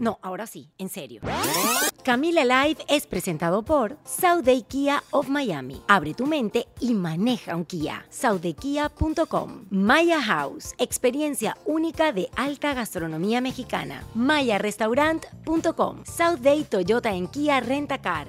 No, ahora sí, en serio. Camila Live es presentado por Day Kia of Miami. Abre tu mente y maneja un Kia. SaudeKia.com. Maya House, experiencia única de alta gastronomía mexicana. MayaRestaurant.com. Day Toyota en Kia Rentacar.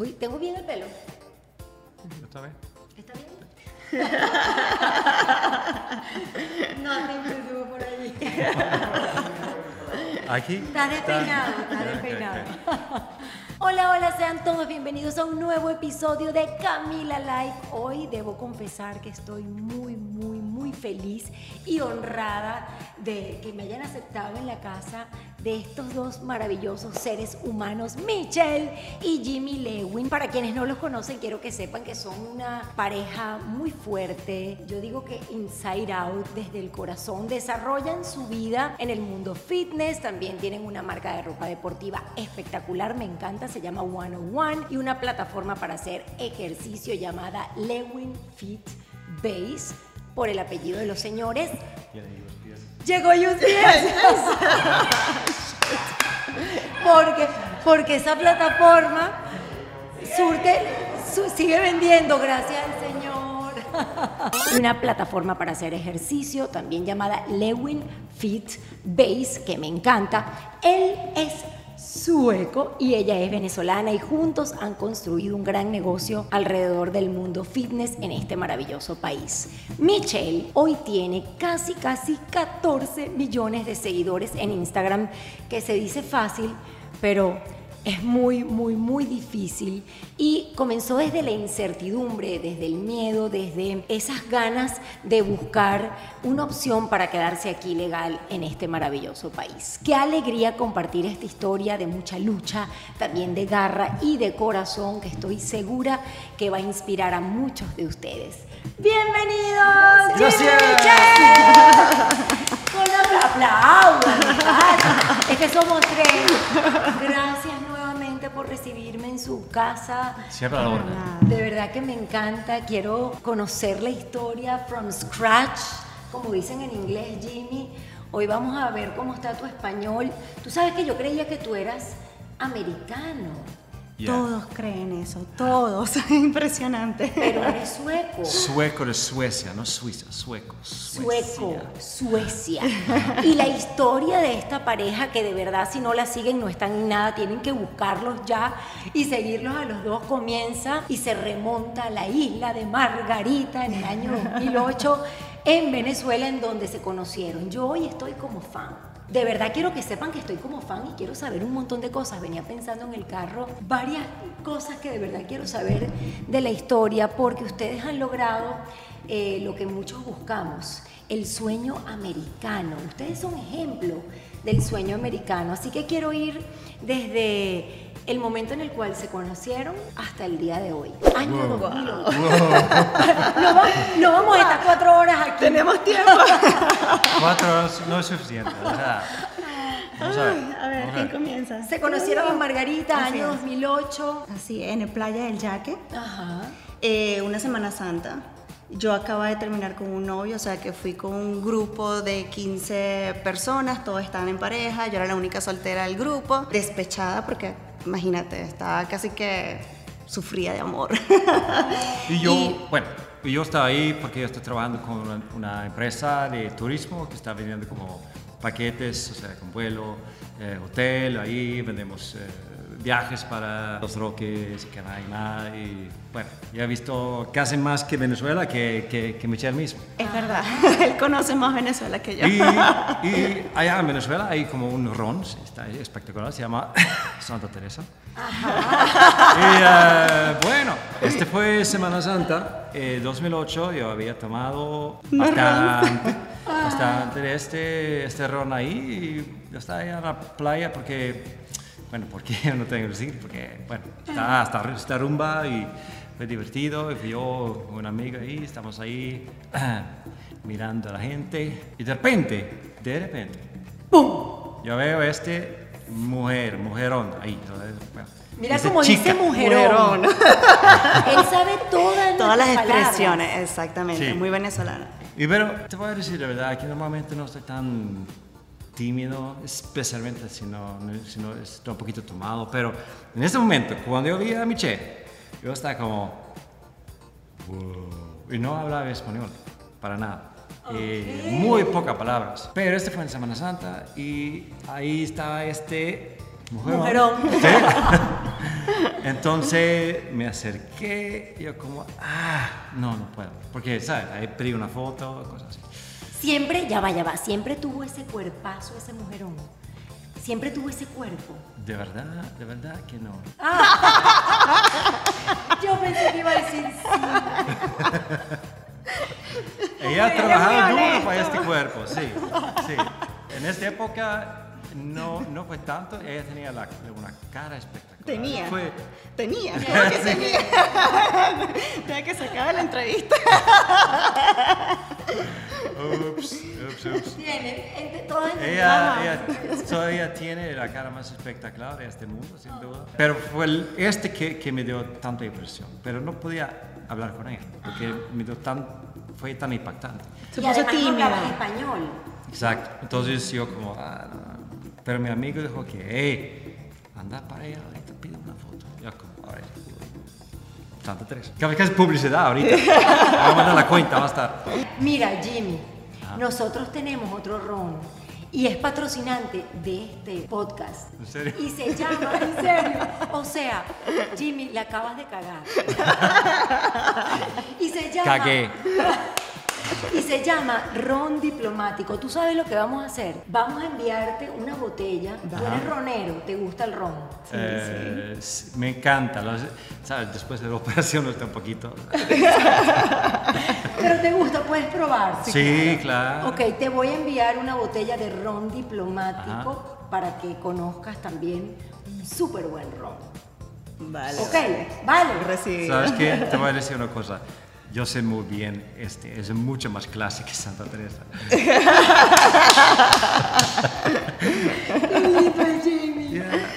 Uy, tengo bien el pelo. ¿Está bien? ¿Está bien? no te por allí. Aquí. Está despeinado, está despeinado. Hola, hola, sean todos bienvenidos a un nuevo episodio de Camila Live. Hoy debo confesar que estoy muy, muy, feliz y honrada de que me hayan aceptado en la casa de estos dos maravillosos seres humanos, Michelle y Jimmy Lewin. Para quienes no los conocen, quiero que sepan que son una pareja muy fuerte. Yo digo que inside out, desde el corazón, desarrollan su vida en el mundo fitness. También tienen una marca de ropa deportiva espectacular, me encanta, se llama One One y una plataforma para hacer ejercicio llamada Lewin Fit Base por el apellido de los señores. Llegó USPS. porque, porque esa plataforma surte, sigue vendiendo, gracias al Señor. Una plataforma para hacer ejercicio, también llamada Lewin Fit Base, que me encanta. Él es sueco y ella es venezolana y juntos han construido un gran negocio alrededor del mundo fitness en este maravilloso país. Michelle hoy tiene casi casi 14 millones de seguidores en Instagram, que se dice fácil, pero es muy, muy, muy difícil y comenzó desde la incertidumbre, desde el miedo, desde esas ganas de buscar una opción para quedarse aquí legal en este maravilloso país. Qué alegría compartir esta historia de mucha lucha, también de garra y de corazón que estoy segura que va a inspirar a muchos de ustedes. Bienvenidos. Gracias. Con aplausos. Es que somos tres. Gracias por recibirme en su casa. Siempre a la orden. De verdad que me encanta. Quiero conocer la historia from scratch, como dicen en inglés, Jimmy. Hoy vamos a ver cómo está tu español. Tú sabes que yo creía que tú eras americano. Todos creen eso, todos. Impresionante. Pero eres sueco. Sueco de Suecia, no Suiza, sueco. Sueco, Suecia. y la historia de esta pareja, que de verdad si no la siguen no están en nada, tienen que buscarlos ya y seguirlos a los dos, comienza y se remonta a la isla de Margarita en el año 2008 en Venezuela, en donde se conocieron. Yo hoy estoy como fan de verdad quiero que sepan que estoy como fan y quiero saber un montón de cosas. Venía pensando en el carro varias cosas que de verdad quiero saber de la historia porque ustedes han logrado eh, lo que muchos buscamos, el sueño americano. Ustedes son ejemplo del sueño americano. Así que quiero ir desde el momento en el cual se conocieron hasta el día de hoy. Año wow. 2008. no, vamos a estar cuatro horas aquí. Tenemos tiempo. cuatro horas no es suficiente. vamos a ver. a ver, ¿quién comienza? Se conocieron en Margarita, año 2008. Así, en el Playa del Yaque. Ajá. Eh, una Semana Santa. Yo acababa de terminar con un novio, o sea que fui con un grupo de 15 personas, todos estaban en pareja, yo era la única soltera del grupo, despechada porque imagínate, estaba casi que sufría de amor. y yo, bueno, yo estaba ahí porque yo estoy trabajando con una, empresa de turismo que está vendiendo como paquetes, o sea, con vuelo, eh, hotel, ahí vendemos... Eh, viajes para los Roques, Canaima y bueno, ya he visto hacen más que Venezuela que, que, que Michelle mismo. Es verdad, él conoce más Venezuela que yo. Y, y, allá en Venezuela hay como un ron, está espectacular, se llama Santa Teresa. Y uh, bueno, este fue Semana Santa, eh, 2008, yo había tomado bastante, bastante de este, este ron ahí y yo estaba ahí en la playa porque bueno, ¿por qué no tengo que decir? Porque, bueno, está hasta esta rumba y fue divertido. Y fui yo con una amiga ahí, estamos ahí mirando a la gente. Y de repente, de repente, ¡pum! Yo veo este mujer, mujerón ahí. Mira cómo dice mujerón. Él sabe todas, todas las expresiones, exactamente, muy venezolana. Y pero te voy a decir la verdad, que normalmente no estoy tan tímido, especialmente si no, si no estoy un poquito tomado, pero en este momento, cuando yo vi a Michelle, yo estaba como, y no hablaba español, para nada. muy pocas palabras. Pero este fue en Semana Santa y ahí estaba este mujerón. Entonces me acerqué y yo como, ah, no, no puedo. Porque, ¿sabes? Ahí pedí una foto, cosas así. Siempre, ya va, ya va, siempre tuvo ese cuerpazo, ese mujerón. Siempre tuvo ese cuerpo. De verdad, de verdad que no. yo pensé que iba a decir sí. Ella ha trabajado duro para este cuerpo, sí, sí. En esta época no, no fue tanto, ella tenía la, una cara espectacular. Tenía. Fue... Tenía, que tenía. tenía que sacar la entrevista. ups, ups, ups. Tiene, todo ella, ella, ella, tiene la cara más espectacular de este mundo, sin duda. Pero fue el, este que, que me dio tanta impresión. Pero no podía hablar con ella, porque me dio tan, fue tan impactante. Se puso tímida. español. Exacto. Entonces yo como, ah, no, pero mi amigo dijo que, hey, anda para allá, ahorita pide una foto. Ya como, a ver, Santa Teresa. Que es publicidad ahorita. Vamos a mandar la cuenta, va a estar. Mira, Jimmy, nosotros tenemos otro ron y es patrocinante de este podcast. ¿En serio? Y se llama, en serio. O sea, Jimmy, le acabas de cagar. y se llama. Cagué y se llama ron diplomático. ¿Tú sabes lo que vamos a hacer? Vamos a enviarte una botella. Tú eres ronero, ¿te gusta el ron? Eh, me encanta. ¿sabes? Después de la operación está un poquito. Pero te gusta, puedes probar. Sí, claro. Ok, te voy a enviar una botella de ron diplomático para que conozcas también un súper buen ron. Vale. Ok, vale. Recibido. ¿Sabes qué? Te voy a decir una cosa. Yo sé muy bien, este, es mucho más clásico que Santa Teresa.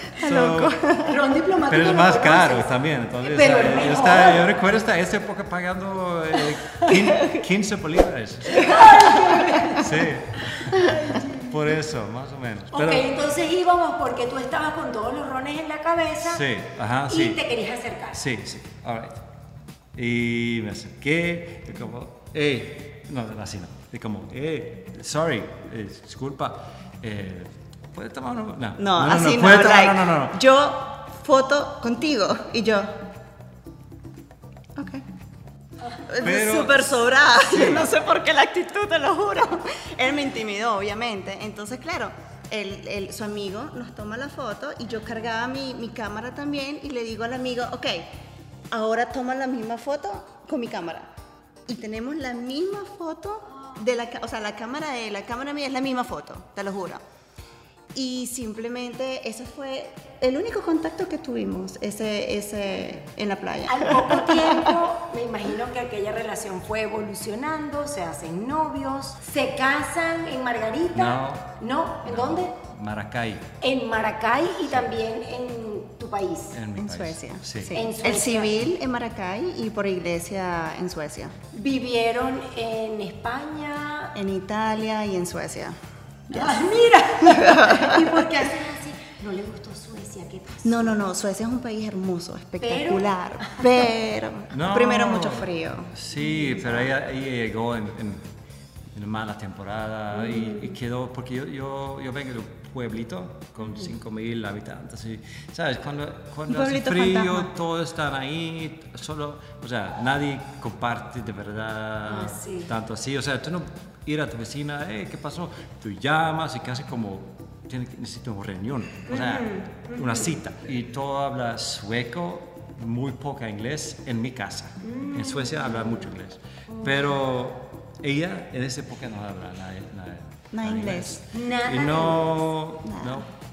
Ron diplomático. Pero es más caro también. Entonces, pero eh, yo, está, yo, recuerdo esta, esta época pagando eh, 15 bolívares. Sí. Por eso, más o menos. Ok, entonces íbamos porque tú estabas con todos los rones en la cabeza. Sí, ajá, y sí. te querías acercar. Sí, sí. All right. Y me acerqué, y como, hey, no, así no. Y como, hey, sorry, eh, disculpa, eh, ¿puede tomar No, no, no, así no, no, no, no, Yo foto contigo y yo, ok. Súper sobrada, no sé por qué la actitud, te lo juro. Él me intimidó, obviamente. Entonces, claro, él, su amigo nos toma la foto y yo cargaba mi, mi cámara también y le digo al amigo, ok, ahora toma la misma foto con mi cámara. Y tenemos la misma foto de la, o sea, la cámara de la cámara mía es la misma foto, te lo juro. Y simplemente ese fue el único contacto que tuvimos ese, ese, en la playa. Al poco tiempo, me imagino que aquella relación fue evolucionando, se hacen novios, se casan en Margarita. No. ¿No? ¿En dónde? Maracay. En Maracay y también en tu país. En, Suecia. Sí. En Suecia. El civil en Maracay y por iglesia en Suecia. ¿Vivieron en España? En Italia y en Suecia. Ah, mira! ¿Y por qué hacen así? ¿No le gustó Suecia? ¿Qué pasó? No, no, no. Suecia es un país hermoso, espectacular. Pero, primero mucho frío. Sí, pero ella, llegó en, en, mala temporada y, quedó, porque yo, yo, yo vengo de un pueblito con 5.000 habitantes. Y, ¿Sabes? Cuando, cuando hace frío, todos están ahí, solo, o sea, nadie comparte de verdad ah, tanto así. O sea, tú no ir a tu vecina, eh, ¿qué pasó? Tú llamas y casi como necesito una reunión, o sea, una cita. Y todo habla sueco, muy poca inglés en mi casa. En Suecia habla mucho inglés. Pero ella en esa época no habla nada, nada, inglés. Nada. Y no, no.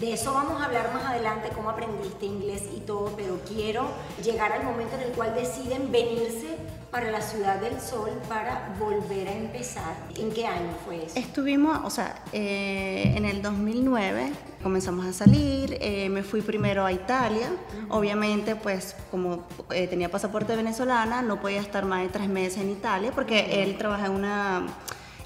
De eso vamos a hablar más adelante, cómo aprendiste inglés y todo, pero quiero llegar al momento en el cual deciden venirse para la Ciudad del Sol para volver a empezar. ¿En qué año fue eso? Estuvimos, o sea, eh, en el 2009 comenzamos a salir, eh, me fui primero a Italia, obviamente pues como eh, tenía pasaporte venezolana no podía estar más de tres meses en Italia porque él trabaja en una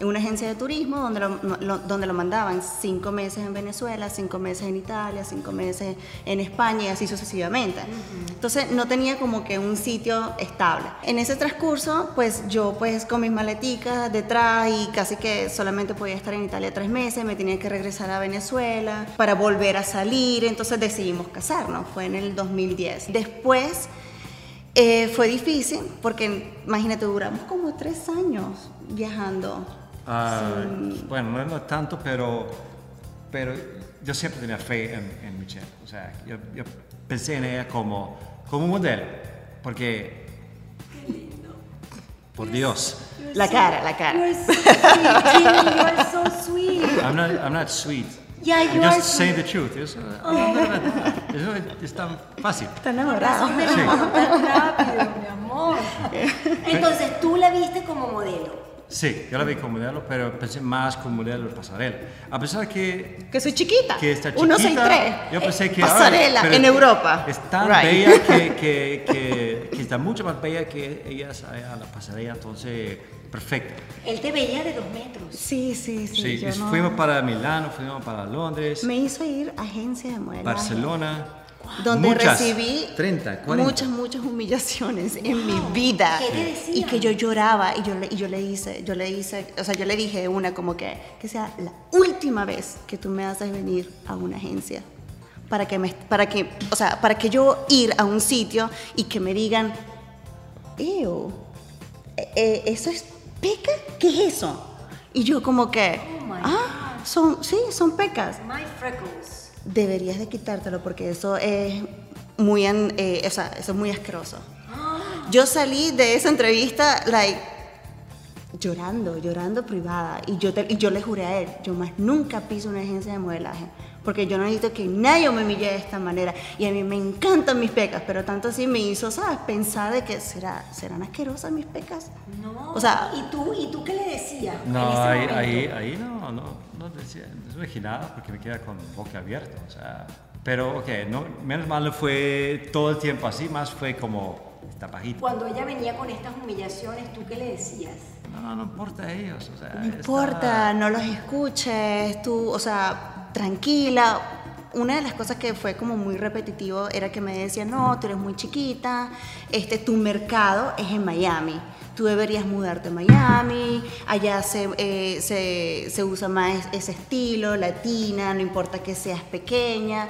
en una agencia de turismo donde lo, donde lo mandaban cinco meses en Venezuela, cinco meses en Italia, cinco meses en España y así sucesivamente. Entonces no tenía como que un sitio estable. En ese transcurso, pues yo pues con mis maleticas detrás y casi que solamente podía estar en Italia tres meses, me tenía que regresar a Venezuela para volver a salir, entonces decidimos casarnos, fue en el 2010. Después... Eh, fue difícil porque, imagínate, duramos como tres años viajando Ah, bueno, no, tanto, pero, pero yo siempre tenía fe en, Michelle. O sea, yo, pensé en ella como, como un modelo, porque... Qué lindo. Por Dios. La cara, la cara. You're so sweet, you're so sweet. I'm not, I'm not sweet. Yeah, you I'm are just saying the truth. Eso, eso es tan fácil. Está enamorado. Sí. Tan rápido, mi amor. Entonces, tú la viste como modelo. Sí, yo la vi como modelo, pero pensé más como modelo de pasarela. A pesar que... Que soy chiquita. Que está chiquita. 163. Yo pensé que... Pasarela en Europa. Es tan bella que, que, que, que, está mucho más bella que ella a la pasarela, entonces perfecto. Él te veía de dos metros. Sí, sí, sí. Sí, fuimos para Milano, fuimos para Londres. Me hizo ir a agencia de modelaje. Barcelona donde recibí 30, muchas, muchas humillaciones en mi vida. Y que yo lloraba y yo, le, y yo le hice, yo le hice, o sea, yo le dije una como que, que sea la última vez que tú me haces venir a una agencia. Para que, me, para que, o sea, para que yo ir a un sitio y que me digan, Ew, eh, eh, ¿eso es peca? ¿Qué es eso? Y yo como que, oh ah, son, sí, son pecas. My freckles deberías de quitártelo porque eso es muy, eh, o sea, eso es muy asqueroso. Yo salí de esa entrevista, like, llorando, llorando privada. Y yo, y yo le juré a él, yo más nunca piso una agencia de modelaje. Porque yo no necesito que nadie me humille de esta manera. Y a mí me encantan mis pecas, pero tanto así me hizo, ¿sabes? Pensar de que ¿será, serán asquerosas mis pecas. No. O sea, ¿y tú, ¿y tú qué le decías? No, ahí, ahí, ahí, no, no, no decía, no dije nada porque me queda con boca abierta. O sea, pero, ok, no, menos mal no fue todo el tiempo así, más fue como esta bajita. Cuando ella venía con estas humillaciones, ¿tú qué le decías? No, no importa a ellos. O sea, no importa, no los escuches, tú, o sea tranquila. Una de las cosas que fue como muy repetitivo era que me decían, no, tú eres muy chiquita, este, tu mercado es en Miami. Tú deberías mudarte a Miami, allá se, eh, se, se, usa más ese estilo, latina, no importa que seas pequeña.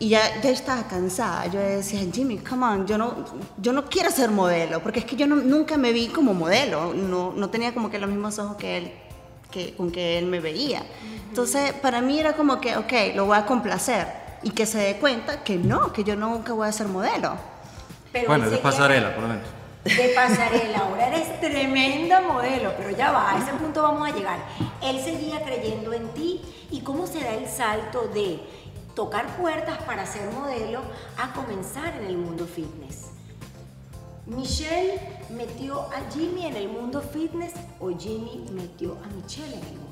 Y ya, ya estaba cansada, yo decía, Jimmy, come on, yo no, yo no quiero ser modelo, porque es que yo nunca me vi como modelo, no, no tenía como que los mismos ojos que él, que, con que él me veía. Entonces, para mí era como que, ok, lo voy a complacer y que se dé cuenta que no, que yo nunca voy a ser modelo. bueno, de pasarela, por lo menos. De pasarela, ahora eres tremenda modelo, pero ya va, a ese punto vamos a llegar. Él seguía creyendo en ti y cómo se da el salto de tocar puertas para ser modelo a comenzar en el mundo fitness. Michelle metió a Jimmy en el mundo fitness o Jimmy metió a Michelle en el mundo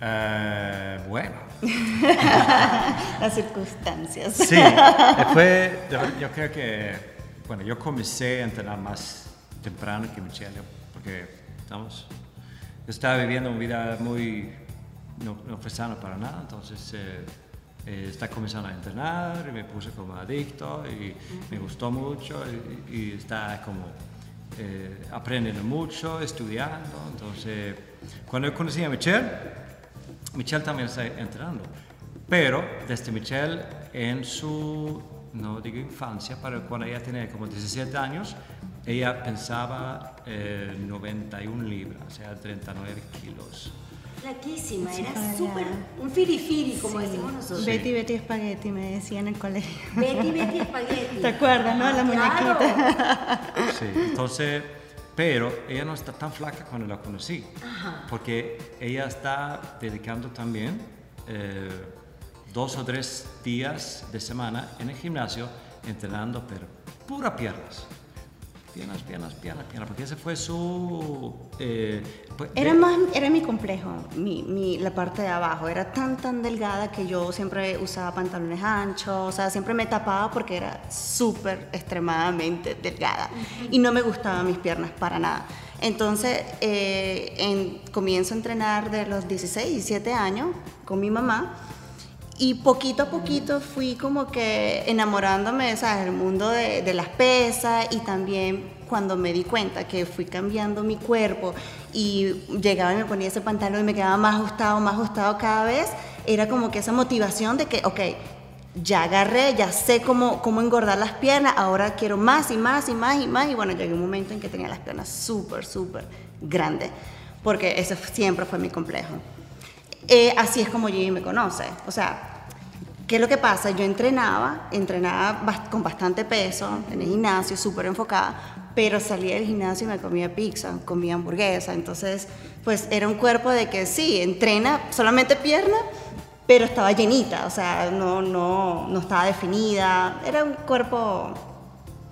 eh, bueno. Las circunstancias. Sí, fue, yo, creo que, bueno, yo comencé a entrenar más temprano que Michelle, porque, estamos, yo estaba viviendo una vida muy, no, no fue sana para nada, entonces eh, eh, está comenzando a entrenar y me puse como adicto y me gustó mucho y, y está como aprendiendo mucho, estudiando, entonces cuando yo conocí a Michelle, Michelle también está entrenando. Pero desde Michelle en su, no digo infancia, pero cuando ella tenía como 17 años, ella pensaba 91 eh, libras, o sea, 39 kilos. Flaquísima, era súper un firifiri, como decimos nosotros. Betty, Betty Espagueti, me decía en el colegio. Betty, Betty Espagueti. ¿Te acuerdas, no? La muñequita. Sí, entonces pero ella no está tan flaca cuando la conocí, porque ella está dedicando también eh, dos o tres días de semana en el gimnasio entrenando, pero pura piernas piernas, piernas, piernas, piernas, porque ese fue su... Eh, pues, era más, era mi complejo, mi, mi, la parte de abajo, era tan, tan delgada que yo siempre usaba pantalones anchos, o sea, siempre me tapaba porque era súper, extremadamente delgada. Y no me gustaban mis piernas para nada. Entonces, eh, en, comienzo a entrenar de los 16, 17 años con mi mamá y poquito a poquito fui como que enamorándome ¿sabes? del mundo de, las pesas y también cuando me di cuenta que fui cambiando mi cuerpo y llegaba y me ponía ese pantalón y me quedaba más ajustado, más ajustado cada vez, era como que esa motivación de que, ok, ya agarré, ya sé cómo, cómo engordar las piernas, ahora quiero más y más y más y más. Y bueno, llegué un momento en que tenía las piernas súper, súper grandes, porque ese siempre fue mi complejo. Eh, así es como Jimmy me conoce. O sea, ¿qué es lo que pasa? Yo entrenaba, entrenaba con bastante peso en el gimnasio, súper enfocada, pero salía del gimnasio y me comía pizza, comía hamburguesa. Entonces, pues era un cuerpo de que sí, entrena solamente pierna, pero estaba llenita, o sea, no, no, no estaba definida. Era un cuerpo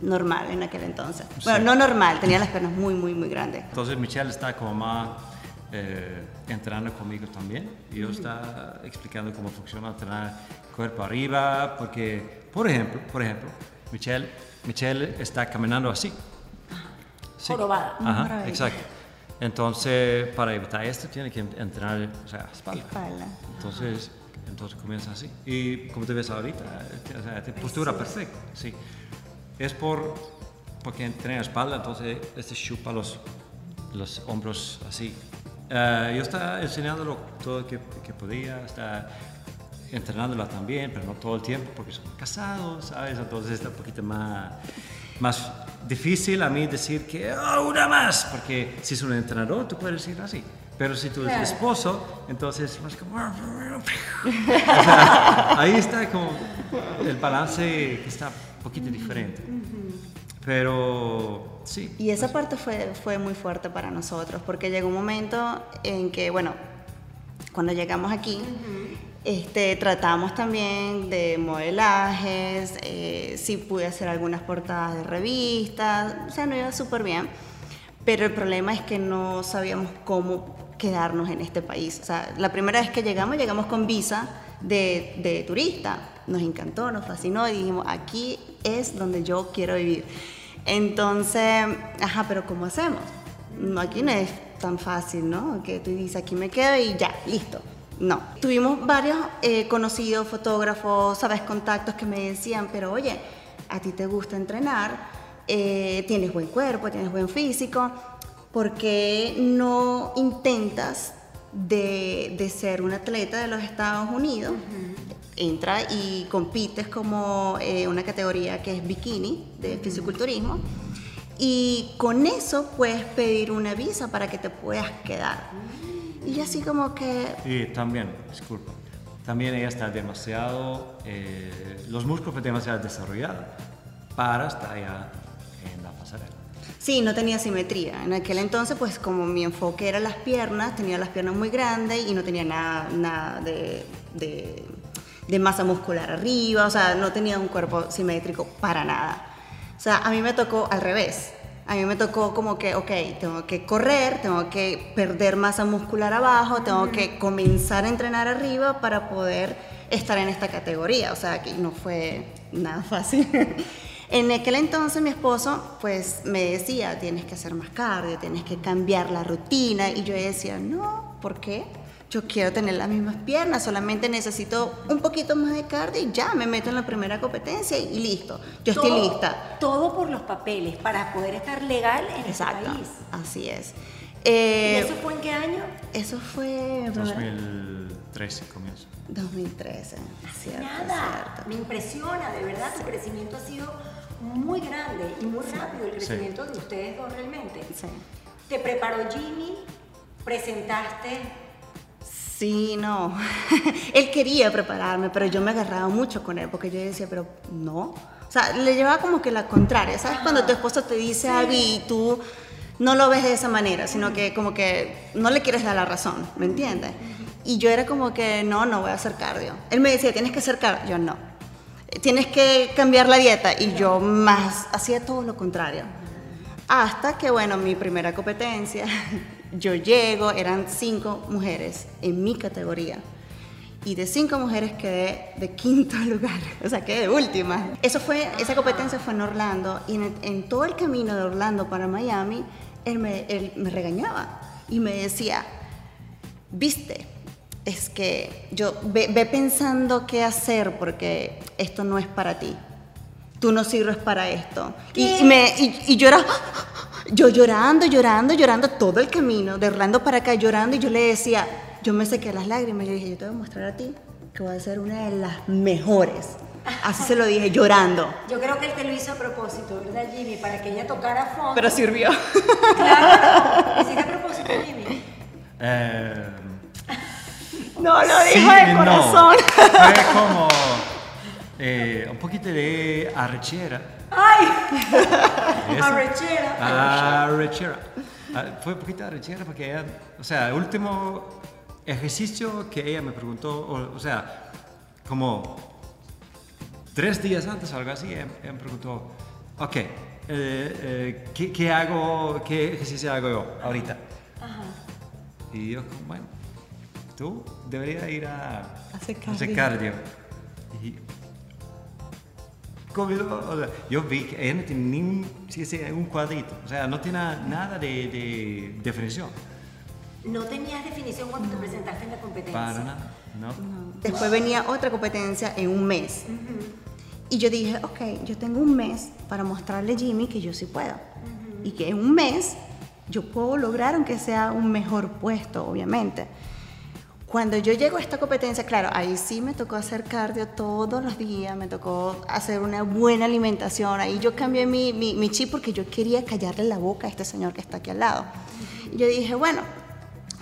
normal en aquel entonces. Bueno, no normal, tenía las piernas muy, muy, muy grandes. Entonces Michelle está como más eh, entrenando conmigo también. Y yo está explicando cómo funciona entrenar cuerpo arriba, porque, por ejemplo, por ejemplo, Michelle, Michelle está caminando así. Sí. Jorobada. Ajá, exacto. Entonces, para evitar esto, tiene que entrenar o sea, espalda. espalda. Entonces, entonces comienza así. Y como te ves ahorita, o sea, postura perfecta. Sí. Es por, porque entrena espalda, entonces este chupa los, los hombros así. Uh, yo estaba enseñándolo todo lo que, que, podía, está entrenándola también, pero no todo el tiempo porque son casados, ¿sabes? Entonces está un poquito más, más difícil a mí decir que oh, una más, porque si es un entrenador, tú puedes decir así. Pero si tú eres esposo, entonces más como... ahí está como el balance que está un poquito diferente. Pero sí. Y esa parte fue, fue muy fuerte para nosotros, porque llegó un momento en que, bueno, cuando llegamos aquí, este, tratamos también de modelajes, eh, sí pude hacer algunas portadas de revistas, o sea, no iba súper bien, pero el problema es que no sabíamos cómo quedarnos en este país. O sea, la primera vez que llegamos, llegamos con visa de, de turista, nos encantó, nos fascinó y dijimos, aquí es donde yo quiero vivir. Entonces, ajá, pero ¿cómo hacemos? Aquí no es tan fácil, ¿no? Que tú dices, aquí me quedo y ya, listo. No. Tuvimos varios eh, conocidos fotógrafos, sabes, contactos que me decían, pero oye, a ti te gusta entrenar, eh, tienes buen cuerpo, tienes buen físico, ¿por qué no intentas de, ser un atleta de los Estados Unidos? Entra y compites como eh, una categoría que es bikini de fisiculturismo y con eso puedes pedir una visa para que te puedas quedar. Y así como que... Y también, disculpa, también ella está demasiado, eh, los músculos demasiado desarrollados para estar allá en la pasarela. Sí, no tenía simetría. En aquel entonces, pues como mi enfoque era las piernas, tenía las piernas muy grandes y no tenía nada, nada de de masa muscular arriba, o sea, no tenía un cuerpo simétrico para nada. O sea, a mí me tocó al revés. A mí me tocó como que, ok, tengo que correr, tengo que perder masa muscular abajo, tengo que comenzar a entrenar arriba para poder estar en esta categoría. O sea, que no fue nada fácil. en aquel entonces mi esposo pues me decía, tienes que hacer más cardio, tienes que cambiar la rutina. Y yo decía, no, ¿por qué? Yo quiero tener las mismas piernas, solamente necesito un poquito más de cardio y ya me meto en la primera competencia y, listo, yo estoy lista. Todo por los papeles, para poder estar legal en este Exacto, país. Así es. ¿Y eh, eso fue en qué año? Eso fue... 2013 comienzo. 2013, cierto, Nada, me impresiona, de verdad, tu crecimiento ha sido muy grande y muy rápido el crecimiento de ustedes dos realmente. Sí. Te preparó Jimmy, presentaste Sí, no. él quería prepararme, pero yo me agarraba mucho con él porque yo decía, pero no. O sea, le llevaba como que la contraria. ¿Sabes? Cuando tu esposo te dice algo y tú no lo ves de esa manera, sino que como que no le quieres dar la razón, ¿me entiendes? Y yo era como que, no, no voy a hacer cardio. Él me decía, tienes que hacer cardio. Yo no. Tienes que cambiar la dieta. Y yo más, hacía todo lo contrario. Hasta que, bueno, mi primera competencia, yo llego, eran cinco mujeres en mi categoría. Y de cinco mujeres quedé de quinto lugar, o sea, quedé de última. Eso fue, esa competencia fue en Orlando y en, todo el camino de Orlando para Miami, él me, él me regañaba y me decía, viste, es que yo ve, pensando qué hacer porque esto no es para ti. Tú no sirves para esto. Y, me, y, y yo era, yo llorando, llorando, llorando todo el camino, de Orlando para acá, llorando, y yo le decía, yo me sequé las lágrimas, yo dije, yo te voy a mostrar a ti que voy a ser una de las mejores. Así se lo dije, llorando. Yo creo que él te lo hizo a propósito, ¿verdad, Jimmy? Para que ella tocara fondo. Pero sirvió. Claro, hiciste a propósito, Jimmy. Eh, no, lo dijo de corazón. Fue como eh, un poquito de arrechera. ¡Ay! Arrechera. Arrechera. Ah, fue un poquito arrechera porque ella, o sea, el último ejercicio que ella me preguntó, o, sea, como tres días antes, algo así, ella, me preguntó, ok, eh, eh, ¿qué, ¿qué, hago, qué ejercicio hago yo ahorita? Ajá. Y yo, bueno, tú deberías ir a hacer cardio. Y, yo vi que ella no tiene ni un, un cuadrito, o sea, no tiene nada de, de definición. ¿No tenías definición cuando te presentaste en la competencia? Para nada, no. Después venía otra competencia en un mes. Y yo dije, ok, yo tengo un mes para mostrarle a Jimmy que yo sí puedo. Y que en un mes yo puedo lograr aunque sea un mejor puesto, obviamente. Cuando yo llego a esta competencia, claro, ahí sí me tocó hacer cardio todos los días, me tocó hacer una buena alimentación, ahí yo cambié mi, mi, mi chip porque yo quería callarle la boca a este señor que está aquí al lado. Y yo dije, bueno,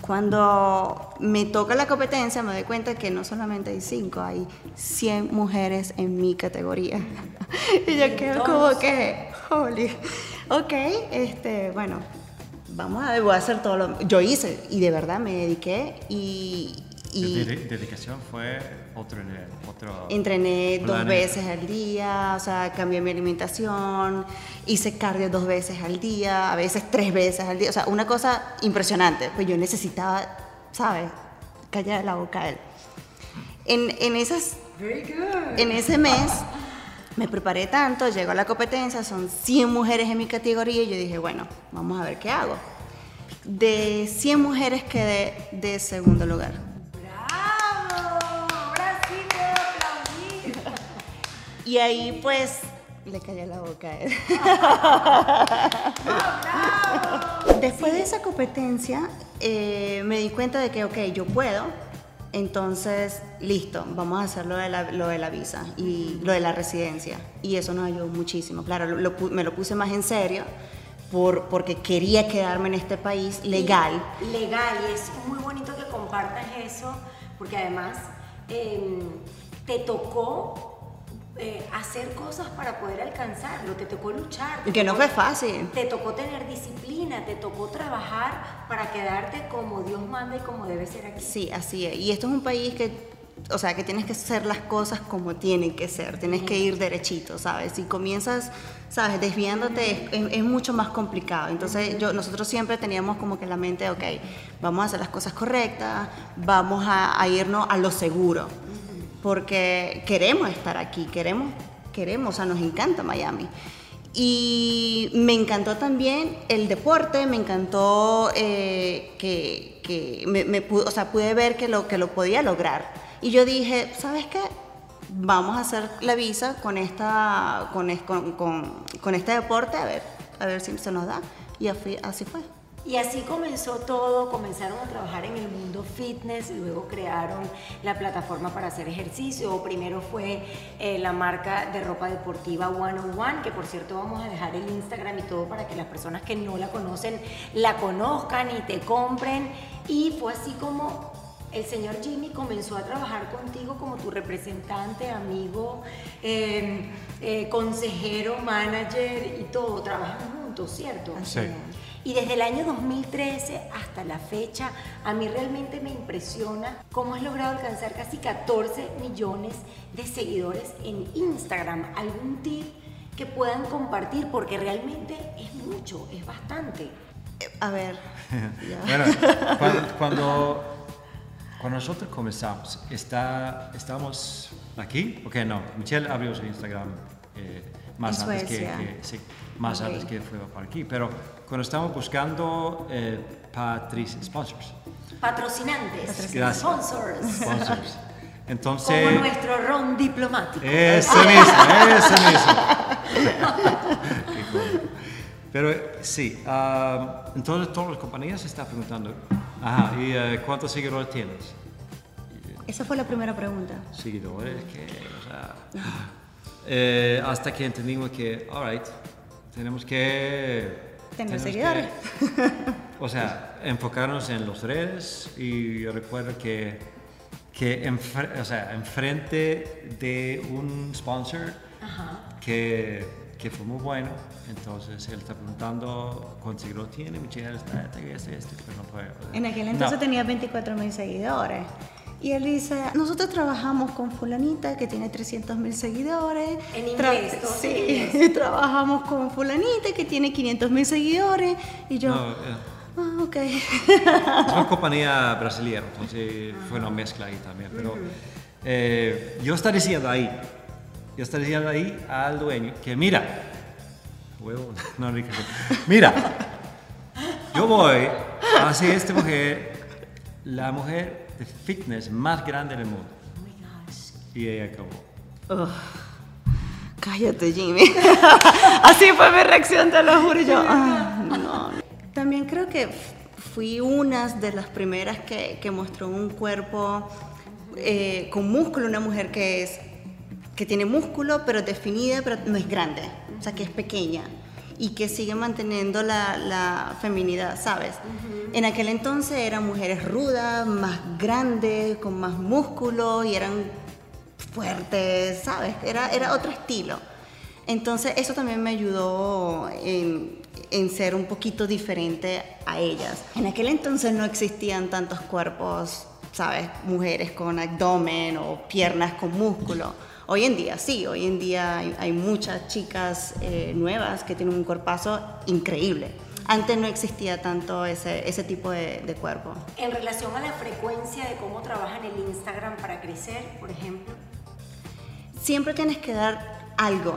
cuando me toca la competencia me doy cuenta que no solamente hay cinco, hay 100 mujeres en mi categoría. y yo quedo como que, holy, ok, este, bueno, vamos a ver, voy a hacer todo lo... Yo hice y de verdad me dediqué y... y dedicación fue otro, otro... Entrené dos veces al día, o sea, cambié mi alimentación, hice cardio dos veces al día, a veces tres veces al día, o sea, una cosa impresionante, pues yo necesitaba, ¿sabes? Callar la boca a él. En, en, esas, en ese mes me preparé tanto, llego a la competencia, son 100 mujeres en mi categoría y yo dije, bueno, vamos a ver qué hago. De 100 mujeres quedé de segundo lugar. Y ahí pues le cayó la boca a él. Después de esa competencia eh, me di cuenta de que, ok, yo puedo, entonces, listo, vamos a hacer lo de, la, lo de la visa y lo de la residencia. Y eso nos ayudó muchísimo. Claro, me lo puse más en serio por, porque quería quedarme en este país legal. legal, y es muy bonito que compartas eso, porque además em, te tocó eh, hacer cosas para poder alcanzarlo, te tocó luchar. y que no fue fácil. Te tocó tener disciplina, te tocó trabajar para quedarte como Dios manda y como debe ser aquí. Sí, así es. Y esto es un país que, o sea, que tienes que hacer las cosas como tienen que ser, tienes que ir derechito, ¿sabes? Si comienzas, ¿sabes? Desviándote es, mucho más complicado. Entonces, yo, nosotros siempre teníamos como que la mente, ok, vamos a hacer las cosas correctas, vamos a, a irnos a lo seguro porque queremos estar aquí, queremos, queremos, o sea, nos encanta Miami. Y me encantó también el deporte, me encantó eh, que, me, o sea, pude ver que lo, que lo podía lograr. Y yo dije, ¿sabes qué? Vamos a hacer la visa con, esta, con, con, con este deporte, a ver, a ver si se nos da. Y así fue. Y así comenzó todo, comenzaron a trabajar en el mundo fitness, luego crearon la plataforma para hacer ejercicio, primero fue eh, la marca de ropa deportiva One on One, que por cierto vamos a dejar el Instagram y todo para que las personas que no la conocen la conozcan y te compren. Y fue así como el señor Jimmy comenzó a trabajar contigo como tu representante, amigo, em, eh, consejero, manager y todo, trabajan juntos, ¿cierto? Sí. Y desde el año 2013 hasta la fecha, a mí realmente me impresiona cómo has logrado alcanzar casi 14 millones de seguidores en Instagram. ¿Algún tip que puedan compartir? Porque realmente es mucho, es bastante. A ver. bueno, cuando, cuando, nosotros comenzamos, está, ¿estamos aquí? Ok, no. Michelle abrió su Instagram eh, más, antes que, sí, más antes que fue por aquí. Pero cuando estamos buscando eh, sponsors. Patrocinantes. Gracias. Sponsors. Sponsors. Entonces, Como nuestro ron diplomático. Ese mismo, ese mismo. Pero sí, uh, entonces todas las compañías se están preguntando, ajá, ¿y uh, cuántos seguidores tienes? Esa fue la primera pregunta. Seguidores, que, o sea, eh, hasta que entendimos que, alright, tenemos que... Tener seguidores. o sea, enfocarnos en los redes y yo recuerdo que, que o sea, enfrente de un sponsor que, que fue muy bueno, entonces él está preguntando seguidores tiene, Michelle está, este, este, pero no puede. En aquel entonces tenía 24 mil seguidores. Y él dice, nosotros trabajamos con fulanita que tiene 300 mil seguidores. En inglés, Sí, trabajamos con fulanita que tiene 500 mil seguidores. Y yo, no, ah, ok. Es una compañía brasileña, entonces fue una mezcla ahí también. Pero eh, yo estoy diciendo ahí, yo estoy diciendo ahí al dueño que mira, huevo, no, mira, yo voy a hacer esta mujer, la mujer de fitness más grande del mundo. Oh y ella acabó. cállate, Jimmy. Así fue mi reacción, te lo juro. Yo, ah, no. También creo que fui una de las primeras que, que mostró un cuerpo eh, con músculo, una mujer que es que tiene músculo, pero definida, pero no es grande, o sea, que es pequeña y que sigue manteniendo la, la feminidad, ¿sabes? En aquel entonces eran mujeres rudas, más grandes, con más músculo y eran fuertes, ¿sabes? Era, era otro estilo. Entonces eso también me ayudó en, en, ser un poquito diferente a ellas. En aquel entonces no existían tantos cuerpos, ¿sabes? Mujeres con abdomen o piernas con músculo. Hoy en día sí, hoy en día hay, muchas chicas eh, nuevas que tienen un cuerpazo increíble. Antes no existía tanto ese, ese tipo de, de, cuerpo. En relación a la frecuencia de cómo trabajan el Instagram para crecer, por ejemplo. Siempre tienes que dar algo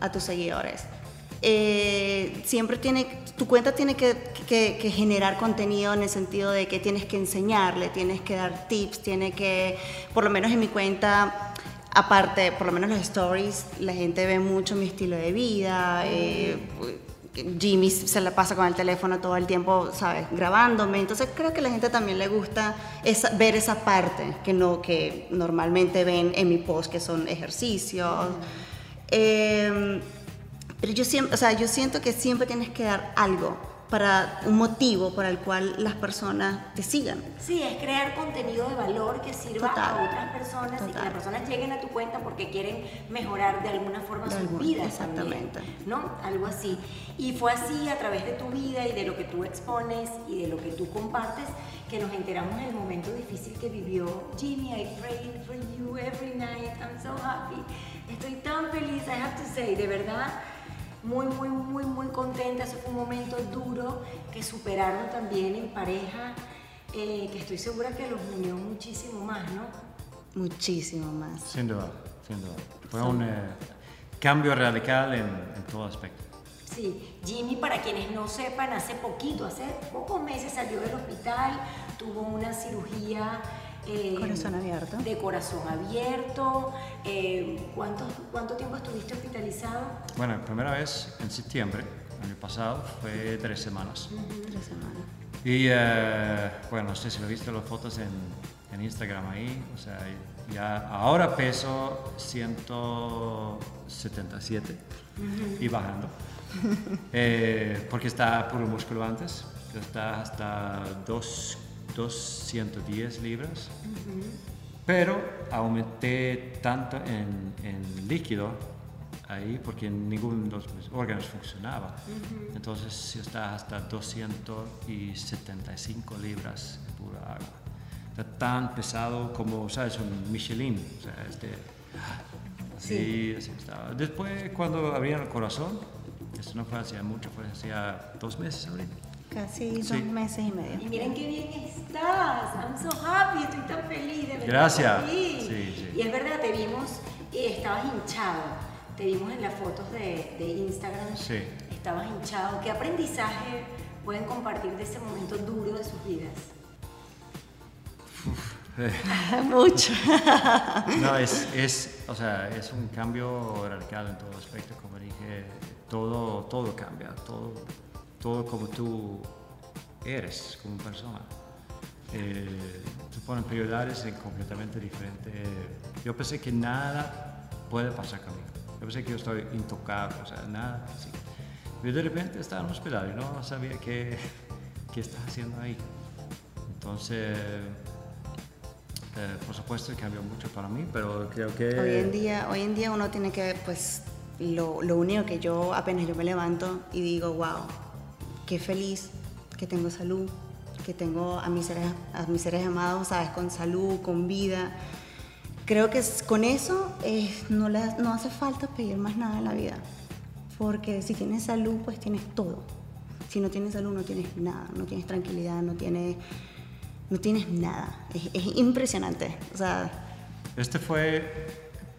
a tus seguidores. Eh, siempre tiene, tu cuenta tiene que, que, que, generar contenido en el sentido de que tienes que enseñarle, tienes que dar tips, tiene que, por lo menos en mi cuenta, Aparte, por lo menos los stories, la gente ve mucho mi estilo de vida. Eh, Jimmy se la pasa con el teléfono todo el tiempo, ¿sabes? Grabándome. Entonces creo que a la gente también le gusta ver esa parte que, no, que normalmente ven en mi post, que son ejercicios. Eh, pero yo, siempre, o sea, yo siento que siempre tienes que dar algo para un motivo para el cual las personas te sigan. Sí, es crear contenido de valor que sirva a otras personas y que las personas lleguen a tu cuenta porque quieren mejorar de alguna forma su vida. Exactamente. ¿No? Algo así. Y fue así a través de tu vida y de lo que tú expones y de lo que tú compartes que nos enteramos en el momento difícil que vivió Jimmy. I prayed for you every night. I'm so happy. Estoy tan feliz, I have to say, de verdad muy, muy, muy, muy contenta. Ese fue un momento duro que superaron también en pareja, eh, que estoy segura que los unió muchísimo más, ¿no? Muchísimo más. Sin duda, sin duda. Fue un eh, cambio radical en, en todo aspecto. Sí, Jimmy, para quienes no sepan, hace poquito, hace pocos meses salió del hospital, tuvo una cirugía eh, corazón abierto. De corazón abierto. Eh, ¿cuánto, ¿Cuánto tiempo estuviste hospitalizado? Bueno, la primera vez en septiembre, el año pasado, fue tres semanas. Tres semanas. Y eh, bueno, no sé si lo viste las fotos en, en Instagram ahí, o sea, ya ahora peso 177 y bajando. porque está puro músculo antes, está hasta 2 210 libras, pero aumenté tanto en, líquido ahí porque ninguno de los órganos funcionaba. Entonces yo estaba hasta 275 libras de pura agua. Está tan pesado como, ¿sabes? Un Michelin. O sea, este, así, así estaba. Después, cuando abrieron el corazón, eso no fue hacía mucho, fue hacía dos meses ahorita. Casi dos meses y medio. Y miren qué bien estás. I'm so happy, estoy tan feliz de verdad. Gracias. Sí. Sí, Y es verdad, te vimos y estabas hinchado. Te vimos en las fotos de, de Instagram. Sí. Estabas hinchado. ¿Qué aprendizaje pueden compartir de ese momento duro de sus vidas? Mucho. No, es, es, o sea, es un cambio radical en todo aspecto, como dije, todo, todo cambia, todo, todo como tú eres como persona. Eh, te ponen prioridades en completamente diferente. Yo pensé que nada puede pasar conmigo. Yo pensé que yo estoy intocable, o sea, nada así. Pero de repente estaba en un hospital y no sabía qué, qué estaba haciendo ahí. Entonces, eh, por supuesto, cambió mucho para mí, pero creo que... Hoy en día, hoy en día uno tiene que, pues, lo, lo único que yo apenas yo me levanto y digo, wow, qué feliz que tengo salud, que tengo a mis seres, a mis seres amados, sabes, con salud, con vida. Creo que con eso eh, no, le, no hace falta pedir más nada en la vida, porque si tienes salud, pues tienes todo. Si no tienes salud, no tienes nada, no tienes tranquilidad, no tienes, no tienes nada. Es, es impresionante. O sea, Este fue,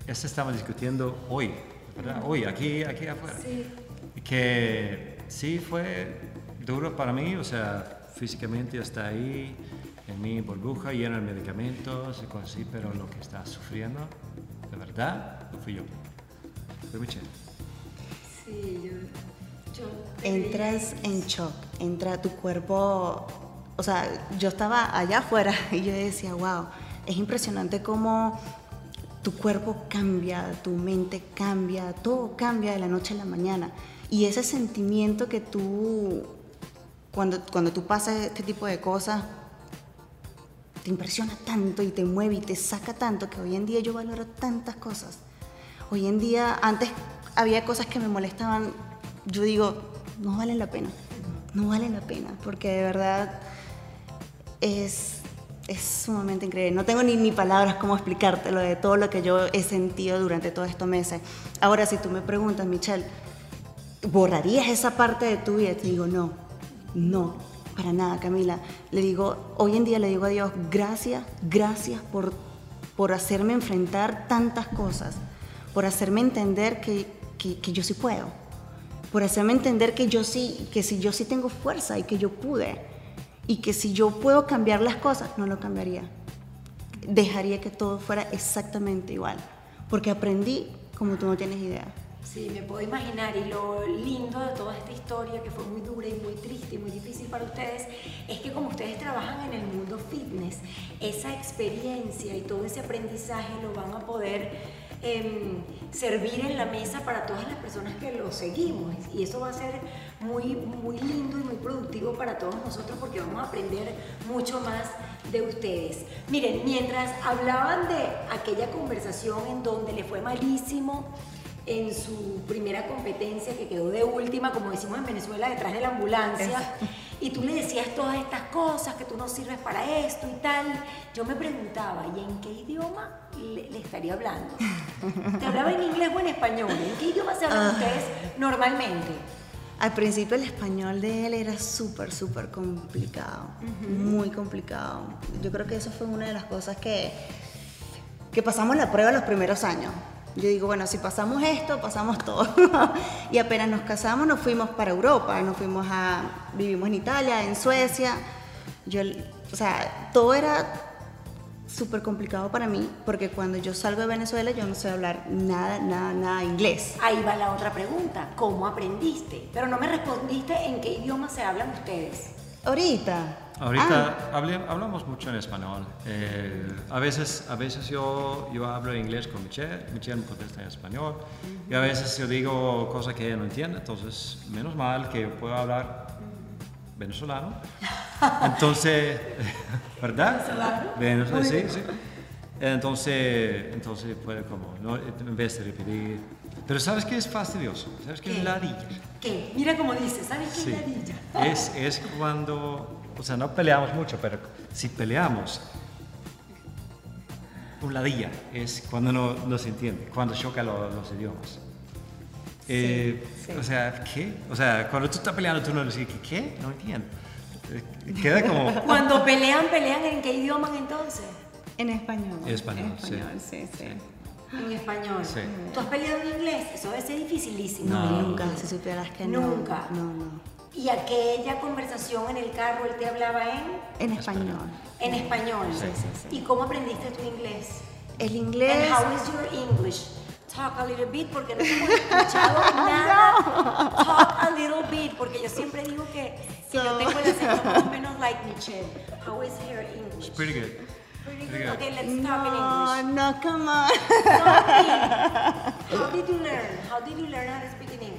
este estamos discutiendo hoy, ¿verdad? Hoy, aquí, aquí afuera. Sí. Que sí fue duro para mí, o sea, físicamente está ahí, en mi burbuja, lleno de medicamentos y cosas así, pero lo que está sufriendo, de verdad, no fui yo. Fue Michelle. Sí, yo. yo te entras en shock, entra tu cuerpo, o sea, yo estaba allá afuera y yo decía, wow, es impresionante cómo tu cuerpo cambia, tu mente cambia, todo cambia de la noche a la mañana. Y ese sentimiento que tú, cuando, cuando tú pasas este tipo de cosas, te impresiona tanto y te mueve y te saca tanto que hoy en día yo valoro tantas cosas. Hoy en día, antes había cosas que me molestaban, yo digo, no valen la pena, no valen la pena, porque de verdad es, es sumamente increíble. No tengo ni, ni palabras cómo explicártelo de todo lo que yo he sentido durante todos estos meses. Ahora, si tú me preguntas, Michelle, ¿borrarías esa parte de tu vida? Te digo, no, no, para nada, Camila. Le digo, hoy en día le digo a Dios, gracias, gracias por, por hacerme enfrentar tantas cosas, por hacerme entender que, que, que yo sí puedo, por hacerme entender que yo sí, que si yo sí tengo fuerza y que yo pude, y que si yo puedo cambiar las cosas, no lo cambiaría. Dejaría que todo fuera exactamente igual, porque aprendí como tú no tienes idea. Sí, me puedo imaginar y lo lindo de toda esta historia que fue muy dura y muy triste y muy difícil para ustedes es que como ustedes trabajan en el mundo fitness, esa experiencia y todo ese aprendizaje lo van a poder em, servir en la mesa para todas las personas que lo seguimos y eso va a ser muy, muy lindo y muy productivo para todos nosotros porque vamos a aprender mucho más de ustedes. Miren, mientras hablaban de aquella conversación en donde le fue malísimo, en su primera competencia que quedó de última, como decimos en Venezuela, detrás de la ambulancia, y tú le decías todas estas cosas, que tú no sirves para esto y tal, yo me preguntaba, ¿y en qué idioma le, le estaría hablando? ¿Te hablaba en inglés o en español? ¿En qué idioma se hablan ustedes normalmente? Al principio el español de él era súper, súper complicado, muy complicado. Yo creo que eso fue una de las cosas que, que pasamos la prueba los primeros años. Yo digo, bueno, si pasamos esto, pasamos todo. y apenas nos casamos, nos fuimos para Europa, nos fuimos a, vivimos en Italia, en Suecia. Yo, o sea, todo era súper complicado para mí, porque cuando yo salgo de Venezuela, yo no sé hablar nada, nada, nada inglés. Ahí va la otra pregunta, ¿cómo aprendiste? Pero no me respondiste en qué idioma se hablan ustedes. Ahorita. Ahorita hable- hablamos mucho en español. Eh, a, veces, a veces yo, yo hablo inglés con Michelle, Michelle me contesta en español. Y a veces yo digo cosas que ella no entiende, entonces menos mal que yo puedo hablar venezolano. Entonces, ¿verdad? Venezolano. sí, sí. Entonces, entonces puede como, ¿no? en vez de repetir, Pero ¿sabes qué es fastidioso? ¿Sabes qué, es ladilla? ¿Qué? Mira cómo dice, ¿sabes qué Sí. es ladilla? Es, es cuando, o sea, no peleamos mucho, pero si peleamos, un ladilla es cuando no, no se entiende, cuando choca lo- los idiomas. Eh, sí. O sea, ¿qué? O sea, cuando tú estás peleando, tú no le dices, ¿qué? No entiendo. Eh, Queda como... Cuando pelean, pelean en qué idioma entonces? En español. En español, español, sí, sí. En español. Sí. ¿Tú has peleado en inglés? Eso debe ser dificilísimo. No, No. nunca, si supieras que no. Nunca. No, no. ¿Y aquella conversación en el carro él te hablaba en? En español. En español. Sí, sí, sí. ¿Y cómo aprendiste tu inglés? El And inglés. how is your English? Talk a little bit porque no hemos escuchado nada. Talk a little bit porque yo siempre digo que, que yo So- tengo el acento más o menos like Michelle. How is her English? Pretty good. Pretty pretty good. Okay, let's talk in No, English. no, come on. How did you learn? How did you learn how to speak in English?